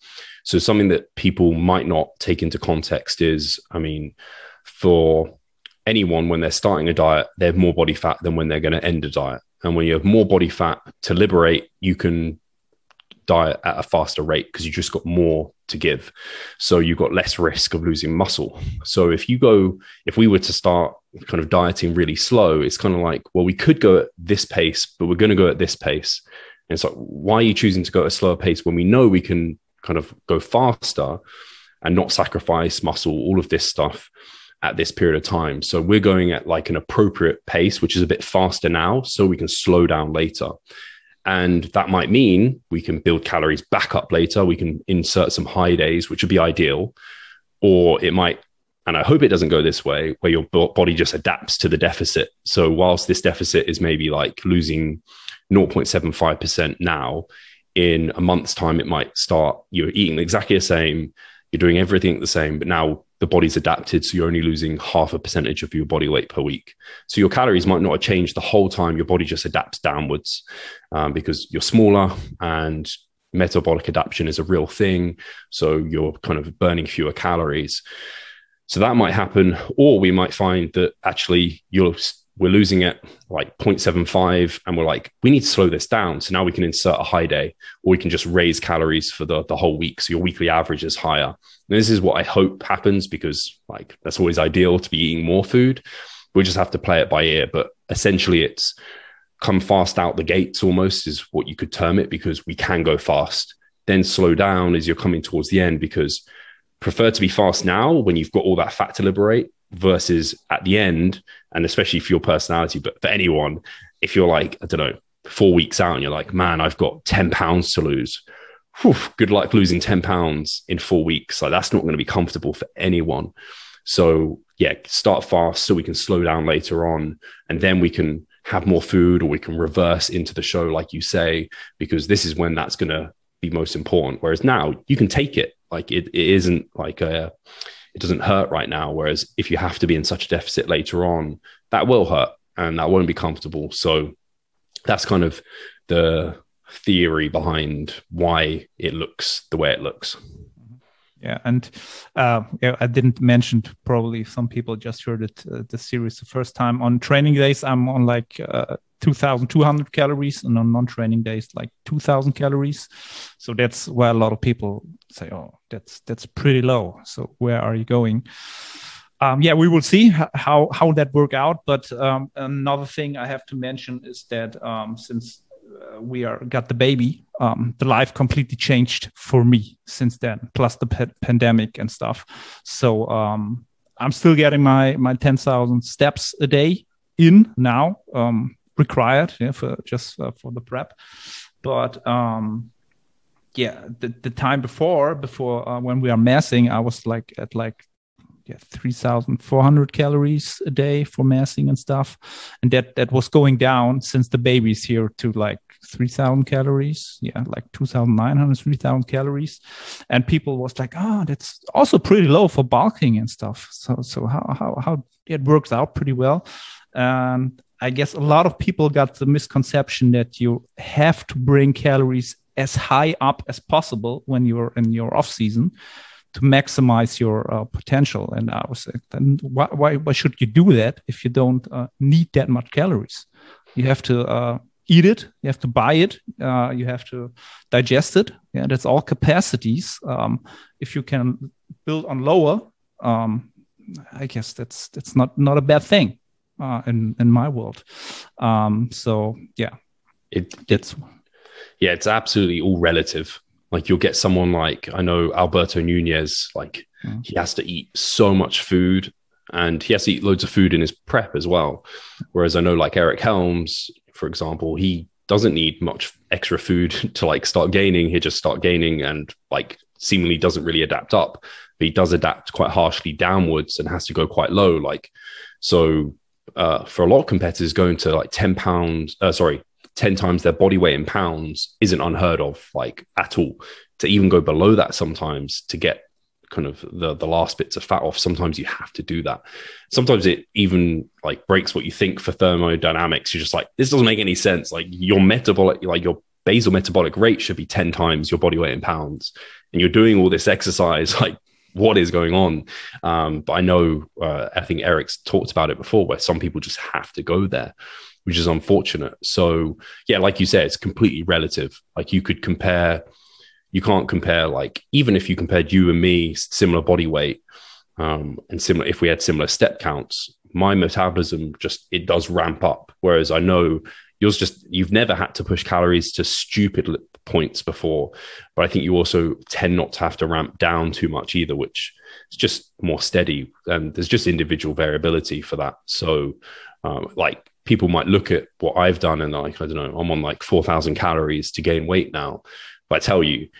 So something that people might not take into context is, I mean, for anyone when they're starting a diet, they have more body fat than when they're going to end a diet. And when you have more body fat to liberate, you can diet at a faster rate because you just got more to give. So you've got less risk of losing muscle. So if you go, if we were to start kind of dieting really slow, it's kind of like, well, we could go at this pace, but we're going to go at this pace. And it's like, why are you choosing to go at a slower pace when we know we can kind of go faster and not sacrifice muscle, all of this stuff at this period of time? So we're going at like an appropriate pace, which is a bit faster now, so we can slow down later. And that might mean we can build calories back up later. We can insert some high days, which would be ideal. Or it might, and I hope it doesn't go this way, where your body just adapts to the deficit. So, whilst this deficit is maybe like losing 0.75% now, in a month's time, it might start, you're eating exactly the same, you're doing everything the same, but now the body's adapted. So you're only losing half a percentage of your body weight per week. So your calories might not have changed the whole time. Your body just adapts downwards um, because you're smaller and metabolic adaptation is a real thing. So you're kind of burning fewer calories. So that might happen. Or we might find that actually you're we're losing it like 0.75 and we're like we need to slow this down. So now we can insert a high day or we can just raise calories for the, the whole week. So your weekly average is higher. And this is what i hope happens because like that's always ideal to be eating more food. We just have to play it by ear. But essentially it's come fast out the gates almost is what you could term it because we can go fast. Then slow down as you're coming towards the end because prefer to be fast now when you've got all that fat to liberate versus at the end, and especially for your personality, but for anyone, if you're like, I don't know, four weeks out and you're like, man, I've got 10 pounds to lose. Whew, good luck losing 10 pounds in four weeks. Like that's not going to be comfortable for anyone. So yeah, start fast so we can slow down later on. And then we can have more food or we can reverse into the show, like you say, because this is when that's going to be most important. Whereas now you can take it. Like it, it isn't like a, it doesn't hurt right now. Whereas if you have to be in such a deficit later on, that will hurt and that won't be comfortable. So that's kind of the theory behind why it looks the way it looks. Yeah, and uh, yeah, I didn't mention. Probably some people just heard it uh, the series the first time. On training days, I'm on like uh, 2,200 calories, and on non-training days, like 2,000 calories. So that's why a lot of people say, "Oh, that's that's pretty low." So where are you going? Um, yeah, we will see how how that work out. But um, another thing I have to mention is that um, since we are got the baby, um, the life completely changed for me since then. Plus the pa- pandemic and stuff. So um, I'm still getting my my ten thousand steps a day in now, um, required yeah, for just uh, for the prep. But um, yeah, the, the time before before uh, when we are massing, I was like at like yeah, 3,400 calories a day for massing and stuff. And that, that was going down since the baby's here to like 3,000 calories. Yeah, like 2,900, 3,000 calories. And people was like, oh, that's also pretty low for bulking and stuff. So, so how, how, how it works out pretty well. And I guess a lot of people got the misconception that you have to bring calories as high up as possible when you're in your off season to maximize your uh, potential. And I was like, why, why, why should you do that if you don't uh, need that much calories? You have to uh, eat it, you have to buy it, uh, you have to digest it. Yeah, that's all capacities. Um, if you can build on lower, um, I guess that's that's not not a bad thing uh, in in my world. Um, so yeah, it it's yeah, it's absolutely all relative. Like you'll get someone like I know Alberto Nunez, like mm. he has to eat so much food and he has to eat loads of food in his prep as well. Whereas I know like Eric Helms, for example, he doesn't need much extra food [LAUGHS] to like start gaining. He just start gaining and like seemingly doesn't really adapt up, but he does adapt quite harshly downwards and has to go quite low. Like so uh, for a lot of competitors going to like 10 pounds, uh, sorry, 10 times their body weight in pounds isn't unheard of, like at all. To even go below that sometimes to get kind of the the last bits of fat off sometimes you have to do that. Sometimes it even like breaks what you think for thermodynamics. You're just like this doesn't make any sense. Like your metabolic like your basal metabolic rate should be 10 times your body weight in pounds. And you're doing all this exercise [LAUGHS] like what is going on? Um, but i know uh, i think eric's talked about it before where some people just have to go there which is unfortunate. So yeah, like you said, it's completely relative. Like you could compare, you can't compare like even if you compared you and me, similar body weight, um, and similar if we had similar step counts, my metabolism just it does ramp up. Whereas I know yours just you've never had to push calories to stupid points before, but I think you also tend not to have to ramp down too much either, which is just more steady. And there's just individual variability for that. So, um, like people might look at what I've done and like, I don't know, I'm on like 4,000 calories to gain weight now. But I tell you,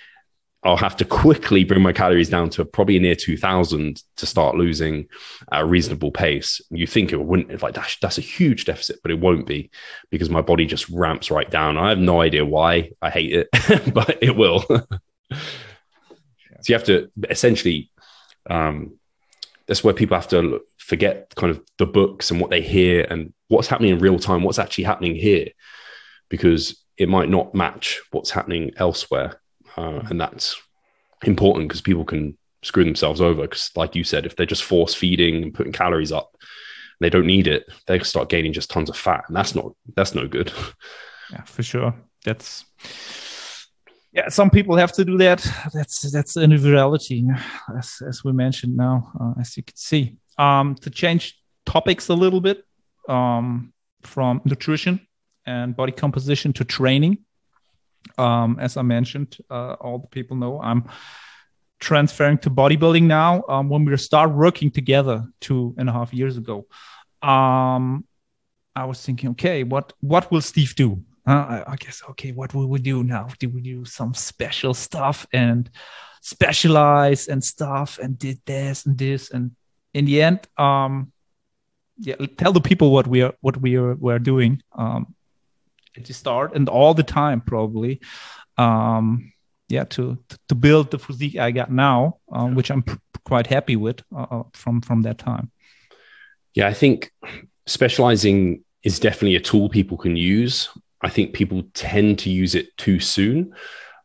I'll have to quickly bring my calories down to probably near 2000 to start losing at a reasonable pace. You think it wouldn't like that's, that's a huge deficit, but it won't be because my body just ramps right down. I have no idea why I hate it, [LAUGHS] but it will. [LAUGHS] so you have to essentially, um, that's where people have to forget kind of the books and what they hear and what's happening in real time, what's actually happening here, because it might not match what's happening elsewhere. Uh, and that's important because people can screw themselves over. Because, like you said, if they're just force feeding and putting calories up, they don't need it. They start gaining just tons of fat, and that's not that's no good. [LAUGHS] Yeah, for sure. That's yeah. Some people have to do that. That's that's individuality, as as we mentioned now, uh, as you can see. Um, to change topics a little bit, um, from nutrition and body composition to training. Um, as I mentioned, uh, all the people know I'm transferring to bodybuilding now. Um, when we start working together two and a half years ago, um, I was thinking, okay, what what will Steve do? Uh, I, I, guess, okay, what will we do now? Do we do some special stuff and specialize and stuff and did this and this? And in the end, um, yeah, tell the people what we are what we are we're doing um, at the start and all the time probably. Um, yeah, to to build the physique I got now, um, which I'm quite happy with uh, uh, from from that time. Yeah, I think specializing is definitely a tool people can use. I think people tend to use it too soon,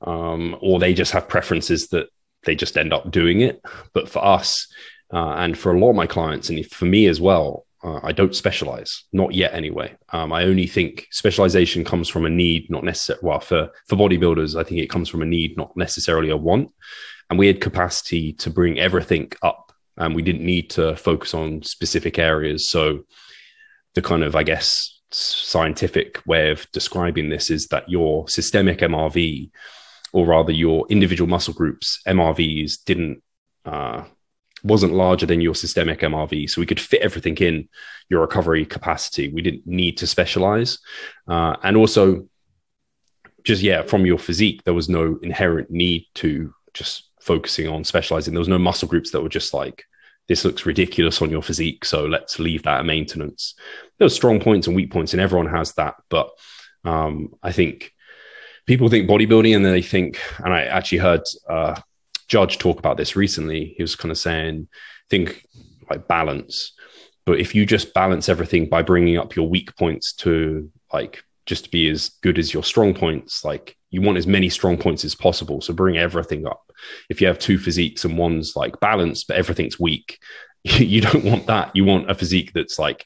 um, or they just have preferences that they just end up doing it. But for us, uh, and for a lot of my clients, and for me as well, uh, I don't specialize, not yet anyway. Um, I only think specialization comes from a need, not necessarily. Well, for for bodybuilders, I think it comes from a need, not necessarily a want. And we had capacity to bring everything up, and we didn't need to focus on specific areas. So, the kind of, I guess, scientific way of describing this is that your systemic MRV, or rather your individual muscle groups MRVs, didn't uh, wasn't larger than your systemic MRV. So we could fit everything in your recovery capacity. We didn't need to specialize. Uh, and also, just yeah, from your physique, there was no inherent need to just focusing on specializing. There was no muscle groups that were just like, this looks ridiculous on your physique. So let's leave that at maintenance. There's strong points and weak points, and everyone has that. But um, I think people think bodybuilding and then they think, and I actually heard uh, Judge talk about this recently. He was kind of saying, think like balance. But if you just balance everything by bringing up your weak points to like just be as good as your strong points, like you want as many strong points as possible. So bring everything up. If you have two physiques and one's like balanced, but everything's weak, [LAUGHS] you don't want that. You want a physique that's like,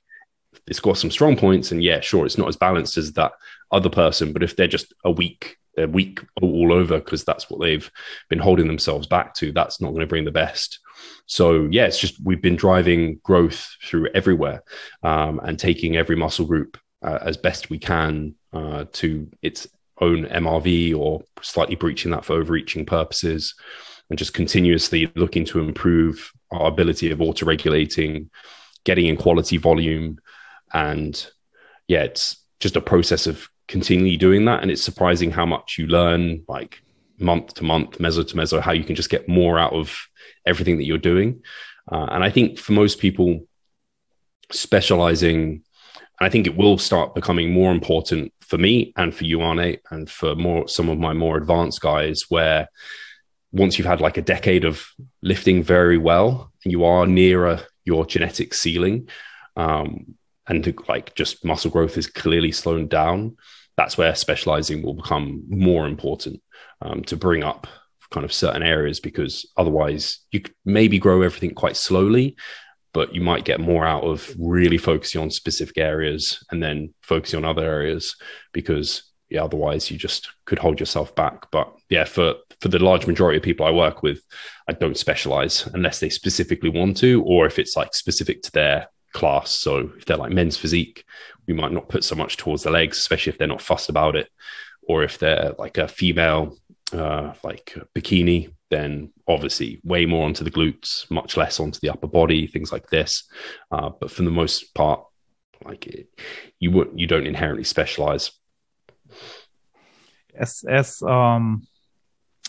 it's got some strong points. And yeah, sure, it's not as balanced as that other person. But if they're just a weak they're weak all over because that's what they've been holding themselves back to. That's not going to bring the best. So yeah, it's just we've been driving growth through everywhere um, and taking every muscle group uh, as best we can uh, to its own MRV or slightly breaching that for overreaching purposes, and just continuously looking to improve our ability of auto regulating, getting in quality volume, and yeah, it's just a process of continually doing that. And it's surprising how much you learn, like month to month, meso to meso, how you can just get more out of everything that you're doing. Uh, and I think for most people, specializing, and I think it will start becoming more important for me and for you, Arne, and for more some of my more advanced guys, where once you've had like a decade of lifting very well and you are nearer your genetic ceiling, um, and like just muscle growth is clearly slowing down, that's where specializing will become more important um, to bring up kind of certain areas because otherwise you maybe grow everything quite slowly but you might get more out of really focusing on specific areas and then focusing on other areas because yeah otherwise you just could hold yourself back. But yeah for for the large majority of people i work with i don't specialize unless they specifically want to or if it's like specific to their class. So if they're like men's physique, we might not put so much towards the legs, especially if they're not fussed about it. Or if they're like a female, uh, like bikini, then obviously way more onto the glutes, much less onto the upper body, things like this. Uh, but for the most part, like it, you would you don't inherently specialize. As as um,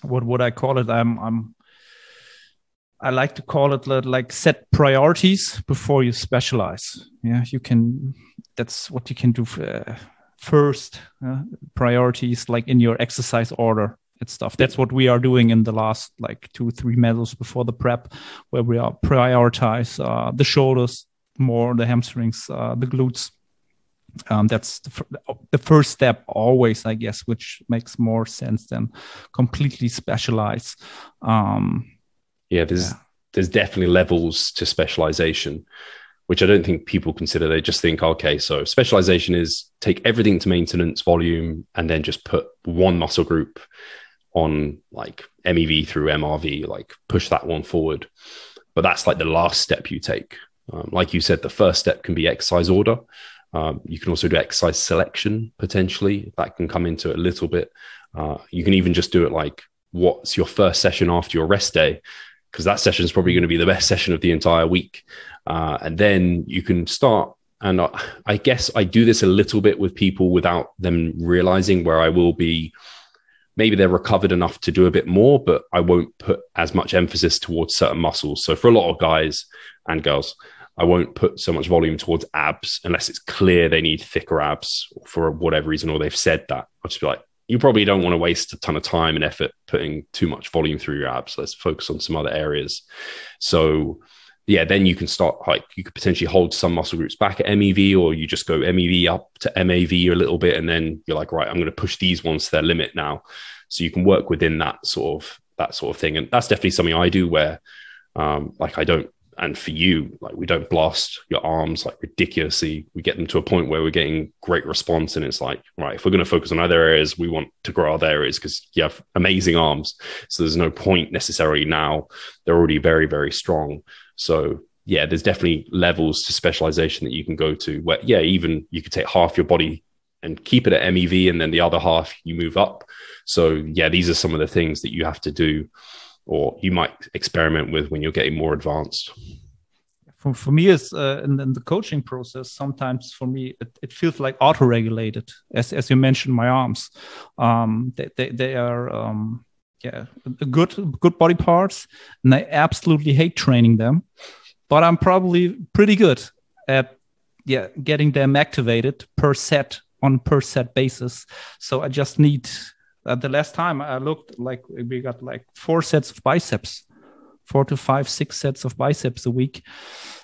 what would I call it? I'm I'm I like to call it like set priorities before you specialize. Yeah, you can. That's what you can do uh, first. Uh, priorities like in your exercise order and stuff. That's what we are doing in the last like two three medals before the prep, where we are prioritize uh, the shoulders more, the hamstrings, uh, the glutes. Um, that's the, the, first step always, I guess, which makes more sense than completely specialize. Um, yeah, there's yeah. there's definitely levels to specialization, which I don't think people consider. They just think, okay, so specialization is take everything to maintenance volume and then just put one muscle group on like MEV through MRV, like push that one forward. But that's like the last step you take. Um, like you said, the first step can be exercise order. Um, you can also do exercise selection potentially. That can come into it a little bit. Uh, you can even just do it like what's your first session after your rest day because that session is probably going to be the best session of the entire week. Uh, and then you can start. And I, I guess I do this a little bit with people without them realizing where I will be. Maybe they're recovered enough to do a bit more, but I won't put as much emphasis towards certain muscles. So for a lot of guys and girls, I won't put so much volume towards abs unless it's clear they need thicker abs for whatever reason, or they've said that. I'll just be like, you probably don't want to waste a ton of time and effort putting too much volume through your abs. Let's focus on some other areas. So yeah, then you can start like you could potentially hold some muscle groups back at MEV, or you just go MEV up to MAV a little bit, and then you're like, right, I'm going to push these ones to their limit now. So you can work within that sort of that sort of thing, and that's definitely something I do where, um, like I don't and for you like we don't blast your arms like ridiculously. We get them to a point where we're getting great response and it's like right if we're going to focus on other areas we want to grow other areas because you have amazing arms. So there's no point necessarily now. They're already very very strong. So yeah there's definitely levels to specialization that you can go to where yeah even you could take half your body and keep it at mev and then the other half you move up. So yeah these are some of the things that you have to do or you might experiment with when you're getting more advanced? For, for me, is uh, in, in, the coaching process, sometimes for me, it, it feels like auto regulated. As, as you mentioned, my arms, um, they, they, they are, um, yeah, good, good body parts. And I absolutely hate training them, but I'm probably pretty good at, yeah, getting them activated per set on per set basis. So I just need uh, the last time I looked, like we got like four sets of biceps, four to five, six sets of biceps a week,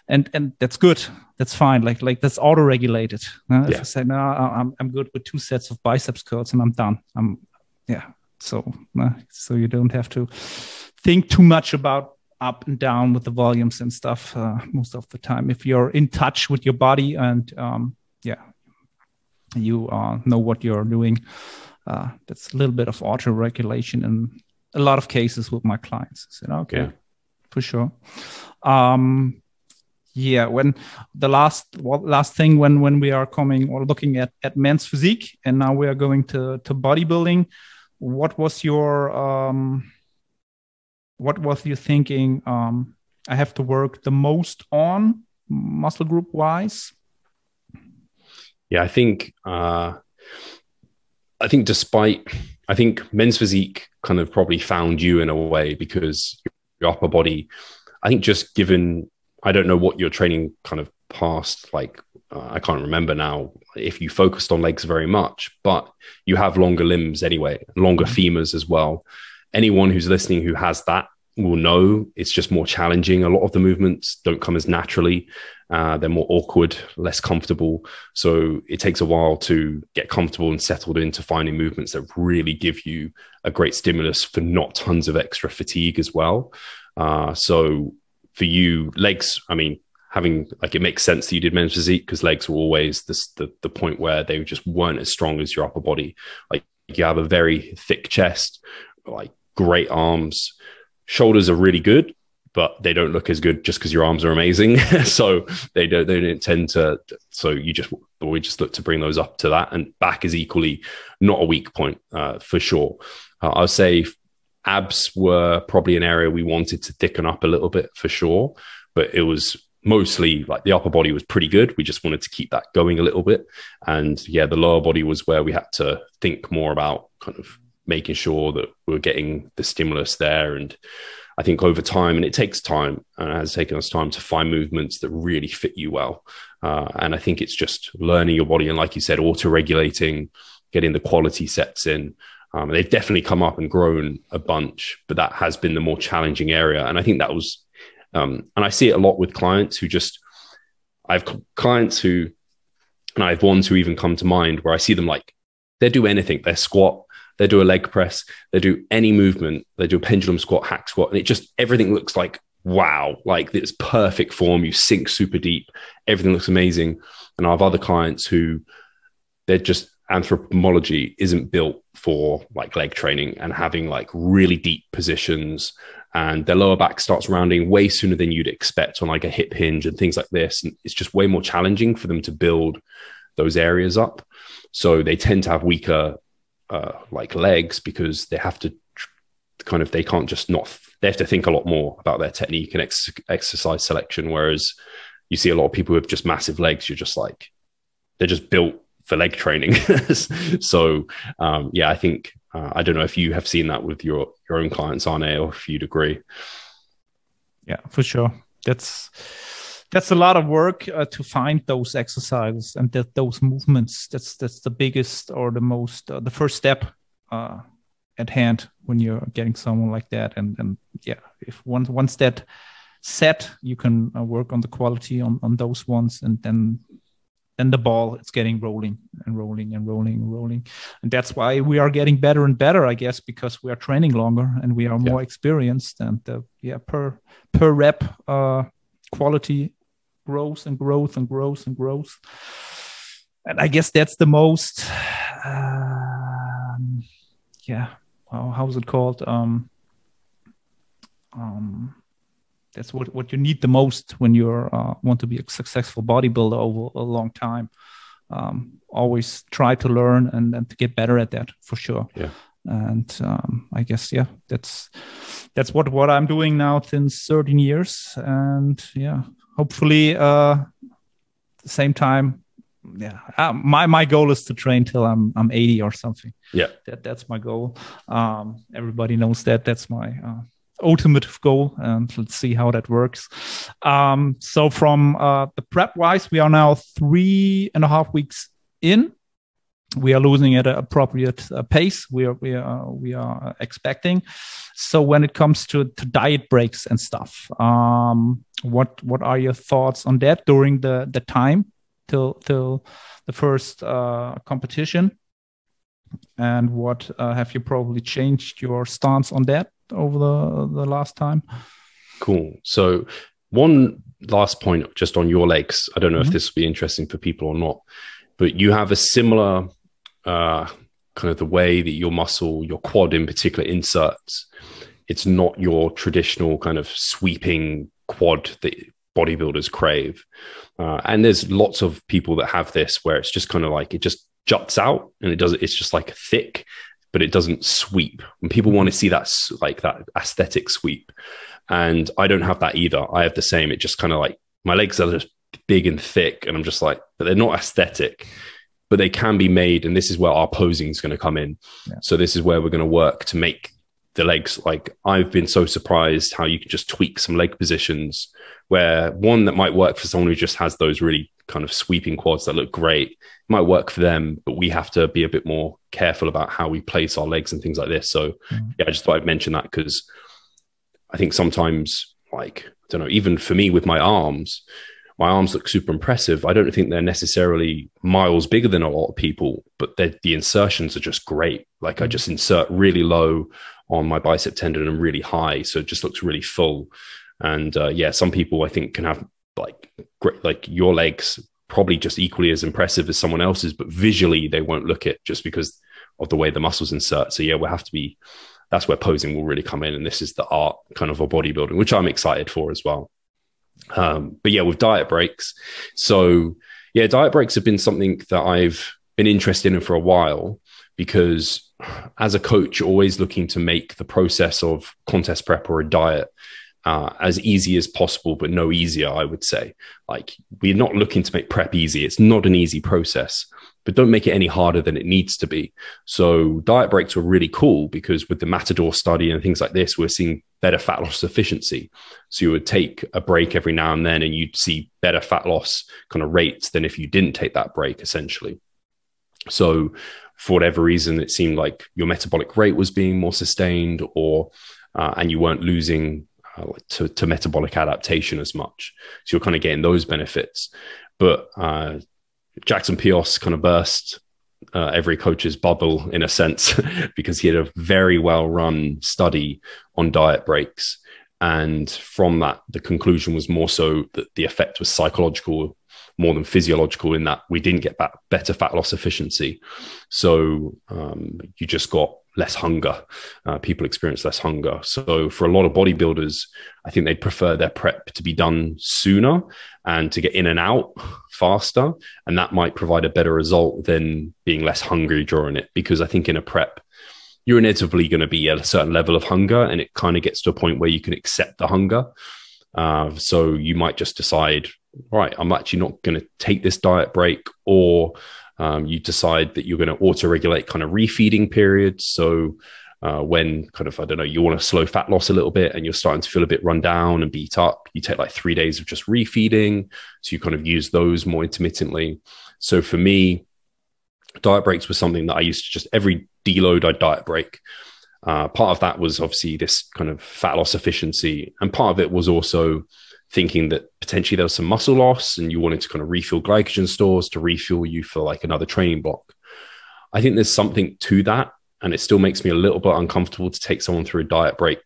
and and that's good. That's fine. Like like that's auto regulated. Uh, yeah. If I say no, I'm I'm good with two sets of biceps curls and I'm done. I'm yeah. So uh, so you don't have to think too much about up and down with the volumes and stuff uh, most of the time if you're in touch with your body and um, yeah you uh, know what you're doing uh, that's a little bit of auto regulation in a lot of cases with my clients. I said, okay, yeah. for sure. Um, yeah, when the last well, last thing when when we are coming or looking at at men's physique, and now we are going to to bodybuilding. What was your um, what was your thinking? Um, I have to work the most on muscle group wise. Yeah, I think uh, I think despite I think men's physique kind of probably found you in a way because your upper body. I think just given I don't know what your training kind of past like uh, I can't remember now if you focused on legs very much, but you have longer limbs anyway, longer mm-hmm. femurs as well. Anyone who's listening who has that will know it's just more challenging. A lot of the movements don't come as naturally. Uh, they're more awkward, less comfortable. So it takes a while to get comfortable and settled into finding movements that really give you a great stimulus for not tons of extra fatigue as well. Uh, so for you, legs, I mean, having like it makes sense that you did men's physique because legs were always this, the the point where they just weren't as strong as your upper body. Like you have a very thick chest, like great arms shoulders are really good, but they don't look as good just because your arms are amazing. [LAUGHS] so they don't they don't tend to. So you just we just look to bring those up to that, and back is equally not a weak point uh, for sure. Uh, I would say abs were probably an area we wanted to thicken up a little bit for sure, but it was mostly like the upper body was pretty good. We just wanted to keep that going a little bit, and yeah, the lower body was where we had to think more about kind of making sure that we're getting the stimulus there. And I think over time, and it takes time, and it has taken us time to find movements that really fit you well. Uh, and I think it's just learning your body and, like you said, auto regulating, getting the quality sets in. Um, they've definitely come up and grown a bunch, but that has been the more challenging area. And I think that was, um, and I see it a lot with clients who just, I have clients who, and I have ones who even come to mind where I see them like, they do anything, they squat, they do a leg press, they do any movement, they do a pendulum squat, hack squat, and it just everything looks like wow, like it's perfect form. You sink super deep, everything looks amazing. And I have other clients who they're just anthropomology isn't built for like leg training and having like really deep positions. And their lower back starts rounding way sooner than you'd expect on like a hip hinge and things like this. And it's just way more challenging for them to build those areas up. So they tend to have weaker uh, like legs because they have to kind of they can't just not they have to think a lot more about their technique and ex- exercise selection whereas you see a lot of people with just massive legs you're just like they're just built for leg training. [LAUGHS] So um, yeah i think uh, i don't know if you have seen that with your your own clients Arne or if you'd agree. Yeah for sure. That's that's a lot of work uh, to find those exercises and that those movements. That's that's the biggest or the most uh, the first step uh, at hand when you're getting someone like that. And and yeah, if once once that set, you can uh, work on the quality on, on those ones, and then then the ball it's getting rolling and rolling and rolling and rolling and that's why we are getting better and better i guess because we are training longer and we are more yeah. experienced and uh, yeah per per rep uh quality grows and grows and grows and grows and i guess that's the most um, yeah how, how's it called um um that's what, what you need the most when you uh, want to be a successful bodybuilder over a long time. Um, always try to learn and, and to get better at that for sure. Yeah. And um, I guess yeah, that's that's what what I'm doing now since 13 years. And yeah, hopefully, uh, the same time, yeah, uh, my my goal is to train till I'm I'm 80 or something. Yeah, that that's my goal. Um, everybody knows that. That's my uh, ultimate goal and let's see how that works um, so from uh, the prep wise we are now three and a half weeks in we are losing at an appropriate uh, pace we are we are we are expecting so when it comes to, to diet breaks and stuff um, what what are your thoughts on that during the the time till till the first uh, competition and what uh, have you probably changed your stance on that over the the last time. Cool. So one last point just on your legs. I don't know mm-hmm. if this will be interesting for people or not, but you have a similar uh, kind of the way that your muscle, your quad in particular, inserts. It's not your traditional kind of sweeping quad that bodybuilders crave. Uh, and there's lots of people that have this where it's just kind of like it just juts out and it does it's just like thick but it doesn't sweep. And people want to see that like that aesthetic sweep. And I don't have that either. I have the same. It just kind of like my legs are just big and thick, and I'm just like, but they're not aesthetic, but they can be made. And this is where our posing is going to come in. Yeah. So this is where we're going to work to make the legs like I've been so surprised how you can just tweak some leg positions where one that might work for someone who just has those really kind of sweeping quads that look great might work for them, but we have to be a bit more careful about how we place our legs and things like this. So mm. yeah, I just thought I'd mention that because I think sometimes like I don't know, even for me with my arms, my arms look super impressive. I don't think they're necessarily miles bigger than a lot of people, but the insertions are just great. Like I mm. just insert really low on my bicep tendon and really high, so it just looks really full. And uh, yeah, some people I think can have like great, like your legs probably just equally as impressive as someone else's, but visually they won't look it just because of the way the muscles insert. So yeah, we'll have to be. That's where posing will really come in, and this is the art kind of a bodybuilding, which I'm excited for as well. Um, but yeah, with diet breaks, so yeah, diet breaks have been something that I've been interested in for a while because as a coach, always looking to make the process of contest prep or a diet uh, as easy as possible, but no easier, I would say. Like, we're not looking to make prep easy. It's not an easy process, but don't make it any harder than it needs to be. So, diet breaks were really cool because with the Matador study and things like this, we're seeing better fat loss efficiency. So, you would take a break every now and then and you'd see better fat loss kind of rates than if you didn't take that break, essentially. So, for whatever reason, it seemed like your metabolic rate was being more sustained or uh, and you weren't losing uh, to, to metabolic adaptation as much. So you're kind of getting those benefits. But uh, Jackson Peos kind of burst uh, every coach's bubble in a sense [LAUGHS] because he had a very well run study on diet breaks. And from that, the conclusion was more so that the effect was psychological more than physiological in that we didn't get back better fat loss efficiency. So um, you just got less hunger. Uh, people experience less hunger. So for a lot of bodybuilders, I think they'd prefer their prep to be done sooner and to get in and out faster. And that might provide a better result than being less hungry during it. Because I think in a prep, you're inevitably going to be at a certain level of hunger and it kind of gets to a point where you can accept the hunger. Uh, so you might just decide, right, I'm actually not going to take this diet break or um, you decide that you're going to auto regulate kind of refeeding periods. So uh, when kind of, I don't know, you want to slow fat loss a little bit and you're starting to feel a bit run down and beat up, you take like three days of just refeeding. So you kind of use those more intermittently. So for me, diet breaks was something that I used to just every deload I diet break. Uh, part of that was obviously this kind of fat loss efficiency, and part of it was also thinking that potentially there was some muscle loss and you wanted to kind of refill glycogen stores to refuel you for like another training block. I think there's something to that, and it still makes me a little bit uncomfortable to take someone through a diet break,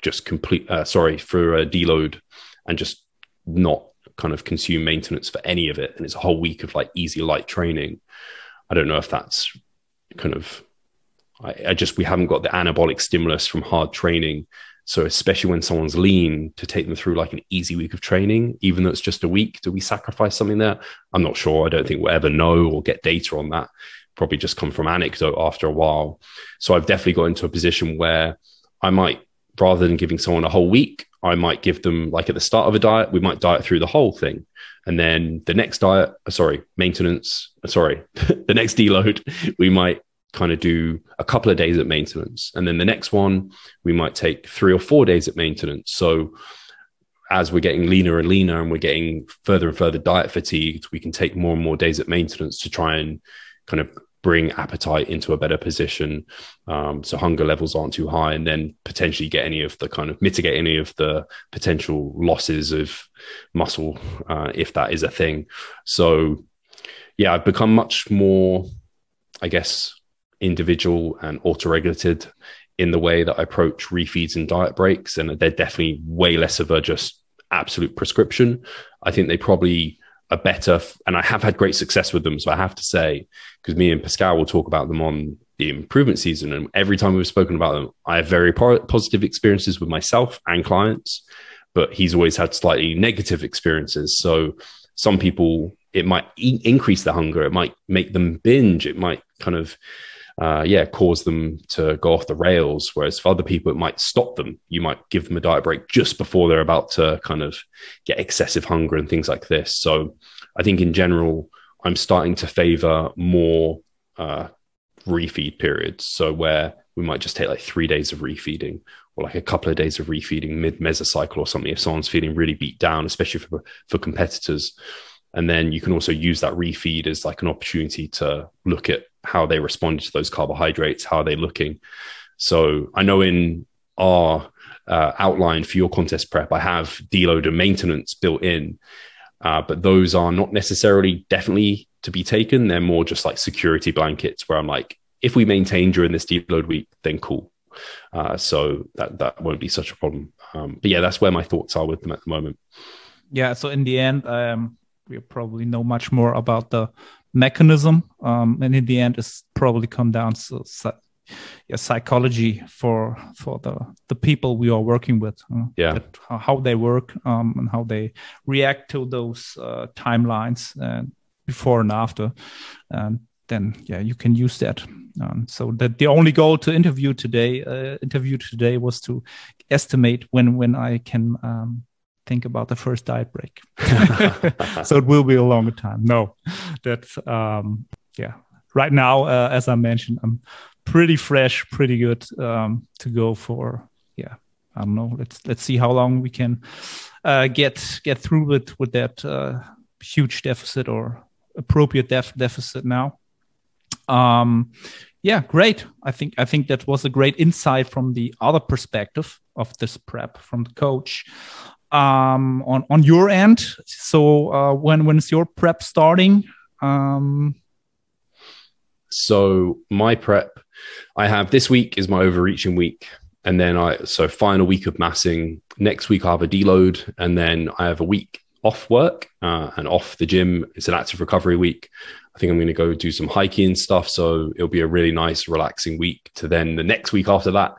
just complete, uh, sorry, for a deload, and just not kind of consume maintenance for any of it. And it's a whole week of like easy light training. I don't know if that's kind of I, I, just we haven't got the anabolic stimulus from hard training. So especially when someone's lean, to take them through like an easy week of training, even though it's just a week, do we sacrifice something there? I'm not sure. I don't think we'll ever know or get data on that. Probably just come from anecdote after a while. So I've definitely got into a position where I might, rather than giving someone a whole week, I might give them like at the start of a diet, we might diet through the whole thing. And then the next diet, sorry, maintenance, sorry, [LAUGHS] the next deload, we might kind of do a couple of days at maintenance. And then the next one, we might take three or four days at maintenance. So as we're getting leaner and leaner and we're getting further and further diet fatigued, we can take more and more days at maintenance to try and kind of bring appetite into a better position um, so hunger levels aren't too high and then potentially get any of the kind of mitigate any of the potential losses of muscle uh, if that is a thing so yeah i've become much more i guess individual and auto-regulated in the way that I approach refeeds and diet breaks, and they're definitely way less of a just absolute prescription. I think they probably are better, and I have had great success with them. So I have to say, because me and Pascal will talk about them on the improvement season, and every time we've spoken about them, I have very positive experiences with myself and clients. But he's always had slightly negative experiences. So some people, it might e- increase the hunger, it might make them binge, it might kind of uh, yeah, cause them to go off the rails. Whereas for other people, it might stop them. You might give them a diet break just before they're about to kind of get excessive hunger and things like this. So I think in general, I'm starting to favor more uh, refeed periods. So where we might just take like three days of refeeding or like a couple of days of refeeding mid mesocycle or something if someone's feeling really beat down, especially for, for competitors. And then you can also use that refeed as like an opportunity to look at how they responded to those carbohydrates, how are they looking. So I know in our uh, outline for your contest prep, I have deload and maintenance built in, uh, but those are not necessarily definitely to be taken. They're more just like security blankets where I'm like, if we maintain during this deload week, then cool. Uh, so that that won't be such a problem. Um, but yeah, that's where my thoughts are with them at the moment. Yeah. So in the end, um, we probably know much more about the mechanism um, and in the end it's probably come down to yeah, psychology for for the the people we are working with uh, yeah. how they work um, and how they react to those uh, timelines and before and after and then yeah you can use that. Um, so that the only goal to interview today uh, interview today was to estimate when when i can um, think about the first diet break. [LAUGHS] so it will be a longer time. No, that's um, yeah. Right now, uh, as I mentioned, I'm pretty fresh, pretty good um, to go for. Yeah, I don't know. Let's let's see how long we can uh, get get through it with that uh, huge deficit or appropriate def- deficit now. Um, yeah, great. I think I think that was a great insight from the other perspective of this prep from the coach um, on on your end. So uh, when when is your prep starting? Um, so my prep, I have this week is my overreaching week, and then I so final week of massing. Next week I have a deload, and then I have a week off work uh, and off the gym. It's an active recovery week. I think I'm going to go do some hiking and stuff. So it'll be a really nice, relaxing week. To then the next week after that,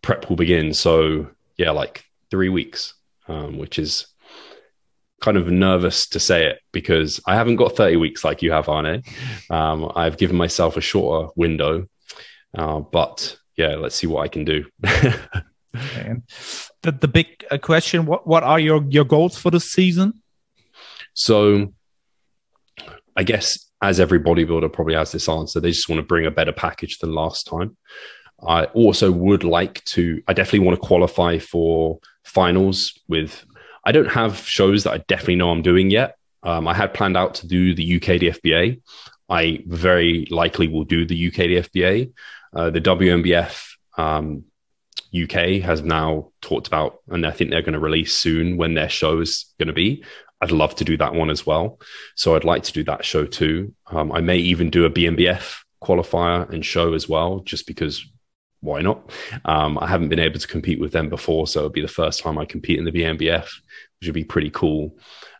prep will begin. So yeah, like three weeks um, which is kind of nervous to say it because I haven't got 30 weeks like you have, Arne. Um, I've given myself a shorter window, uh, but yeah, let's see what I can do. the the big uh, question: what what are your your goals for the season? So, I guess as every bodybuilder probably has this answer, they just want to bring a better package than last time. I also would like to. I definitely want to qualify for finals with. I don't have shows that I definitely know I'm doing yet. Um, I had planned out to do the UK DFBA. I very likely will do the UK DFBA. Uh, the WNBF um, UK has now talked about, and I think they're going to release soon when their show is going to be. I'd love to do that one as well. So I'd like to do that show too. Um, I may even do a BNBF qualifier and show as well, just because why not? Um, I haven't been able to compete with them before, so it'll be the first time I compete in the BNBF, which would be pretty cool.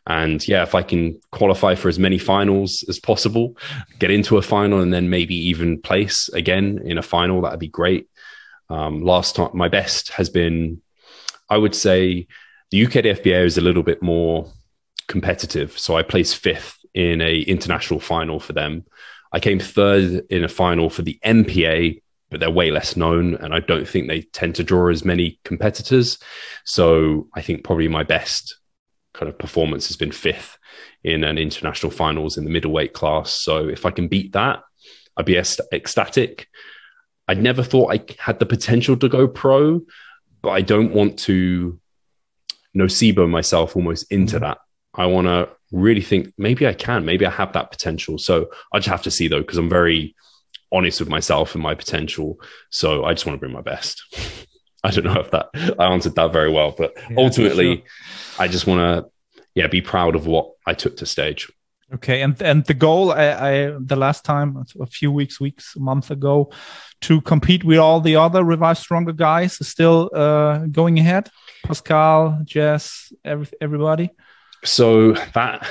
And yeah, if I can qualify for as many finals as possible, get into a final, and then maybe even place again in a final, that'd be great. Um, last time, my best has been, I would say, the UK FBA is a little bit more competitive. So I placed fifth in a international final for them. I came third in a final for the MPA, but they're way less known, and I don't think they tend to draw as many competitors. So I think probably my best kind of performance has been fifth in an international finals in the middleweight class. So if I can beat that, I'd be ecstatic. I never thought I had the potential to go pro, but I don't want to nocebo myself almost into mm-hmm. that. I want to really think maybe I can, maybe I have that potential. So I just have to see though, because I'm very honest with myself and my potential. So I just want to bring my best. [LAUGHS] I don't know if that I answered that very well, but yeah, ultimately, sure. I just want to, yeah, be proud of what I took to stage. Okay, and and the goal, I, I the last time a few weeks, weeks, a month ago, to compete with all the other Revive Stronger guys, is still uh, going ahead. Pascal, Jess, every, everybody. So that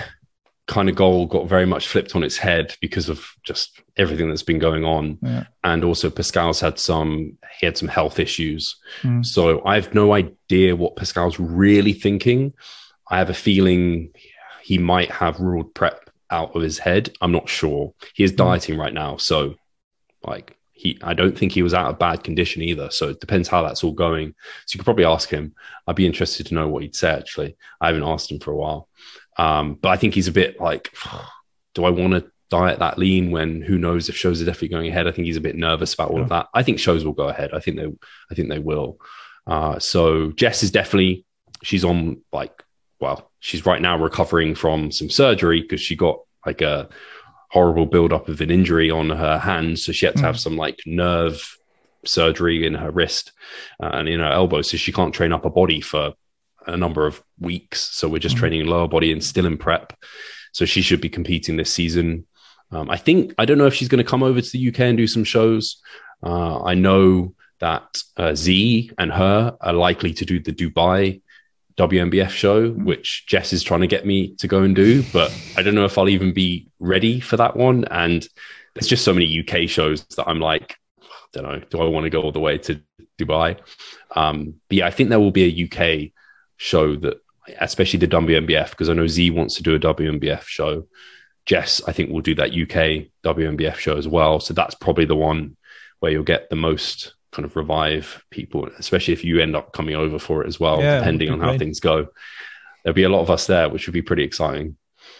kind of goal got very much flipped on its head because of just everything that's been going on. Yeah. and also pascal's had some he had some health issues. Mm. so i have no idea what pascal's really thinking. I have a feeling he might have ruled prep out of his head. I'm not sure. He is mm. dieting right now. So like he i don't think he was out of bad condition either. So it depends how that's all going. So you could probably ask him. I'd be interested to know what he'd say actually. I haven't asked him for a while um, but I think he's a bit like, [SIGHS] do I want to diet that lean when who knows if shows are definitely going ahead? I think he's a bit nervous about all yeah. of that. I think shows will go ahead. I think they, I think they will. Uh, so Jess is definitely she's on like well, she's right now recovering from some surgery because she got like a horrible buildup of an injury on her hand, so she had to have hmm. some like nerve surgery in her wrist uh, and in her elbow, so she can't train up her body for a number of weeks. So we're just mm-hmm. training lower body and still in prep. So she should be competing this season. Um, I think I don't know if she's going to come over to the UK and do some shows. Uh, I know that uh, Z and her are likely to do the Dubai WNBF show, mm-hmm. which Jess is trying to get me to go and do, but I don't know if I'll even be ready for that one. And there's just so many UK shows that I'm like, I don't know, do I want to go all the way to Dubai? Um, but yeah, I think there will be a UK show that, especially the WNBF, because I know Z wants to do a WNBF show. Jess, I think, will do that UK WNBF show as well. So that's probably the one where you'll get the most kind of revive people, especially if you end up coming over for it as well, yeah, depending on how things go. There'll be a lot of us there, which would be pretty exciting.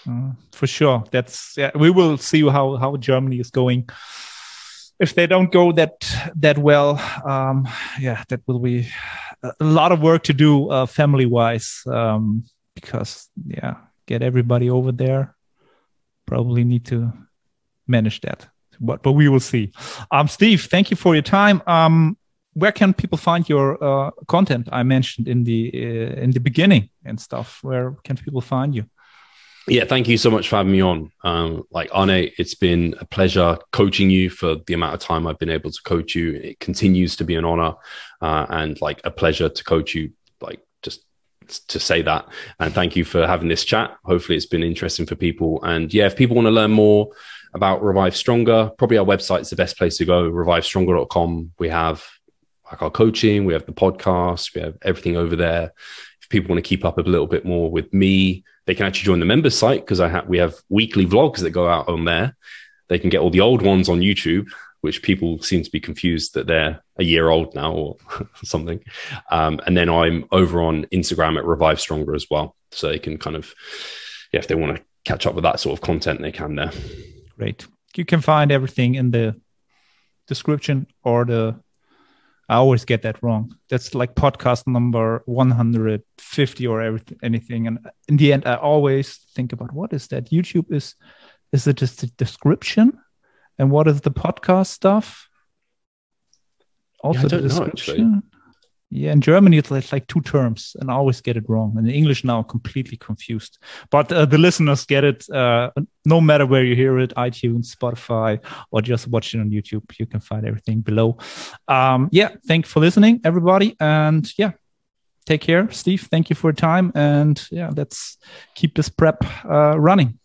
Uh, for sure. That's yeah, we will see how how Germany is going. If they don't go that that well, um, yeah, that will be a lot of work to do uh, family wise um, because yeah get everybody over there. Probably need to manage that. But but we will see. Um steve thank you for your time. Um where can people find your uh, content? I mentioned in the uh, in the beginning and stuff. Where can people find you yeah, thank you so much for having me on. Um, like Arne, it's been a pleasure coaching you for the amount of time I've been able to coach you. It continues to be an honor uh, and like a pleasure to coach you. Like just to say that, and thank you for having this chat. Hopefully, it's been interesting for people. And yeah, if people want to learn more about Revive Stronger, probably our website's the best place to go. ReviveStronger.com. We have like our coaching, we have the podcast, we have everything over there. If people want to keep up a little bit more with me they can actually join the members site because I have we have weekly vlogs that go out on there. They can get all the old ones on YouTube, which people seem to be confused that they're a year old now or [LAUGHS] something. Um, and then I'm over on Instagram at Revive Stronger as well, so they can kind of yeah, if they want to catch up with that sort of content, they can there. Great. You can find everything in the description or the I always get that wrong. That's like podcast number 150 or everything, anything. And in the end, I always think about what is that? YouTube is, is it just a description? And what is the podcast stuff? Also, yeah, the description. Know, Yeah, in Germany it's like, two terms, and I always get it wrong. And in English now, completely confused. But uh, the listeners get it. Uh, no matter where you hear it, iTunes, Spotify, or just watch it on YouTube, you can find everything below. Um, yeah, thank you for listening, everybody, and yeah, take care, Steve. Thank you for your time, and yeah, let's keep this prep uh, running.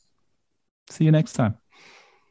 See you next time.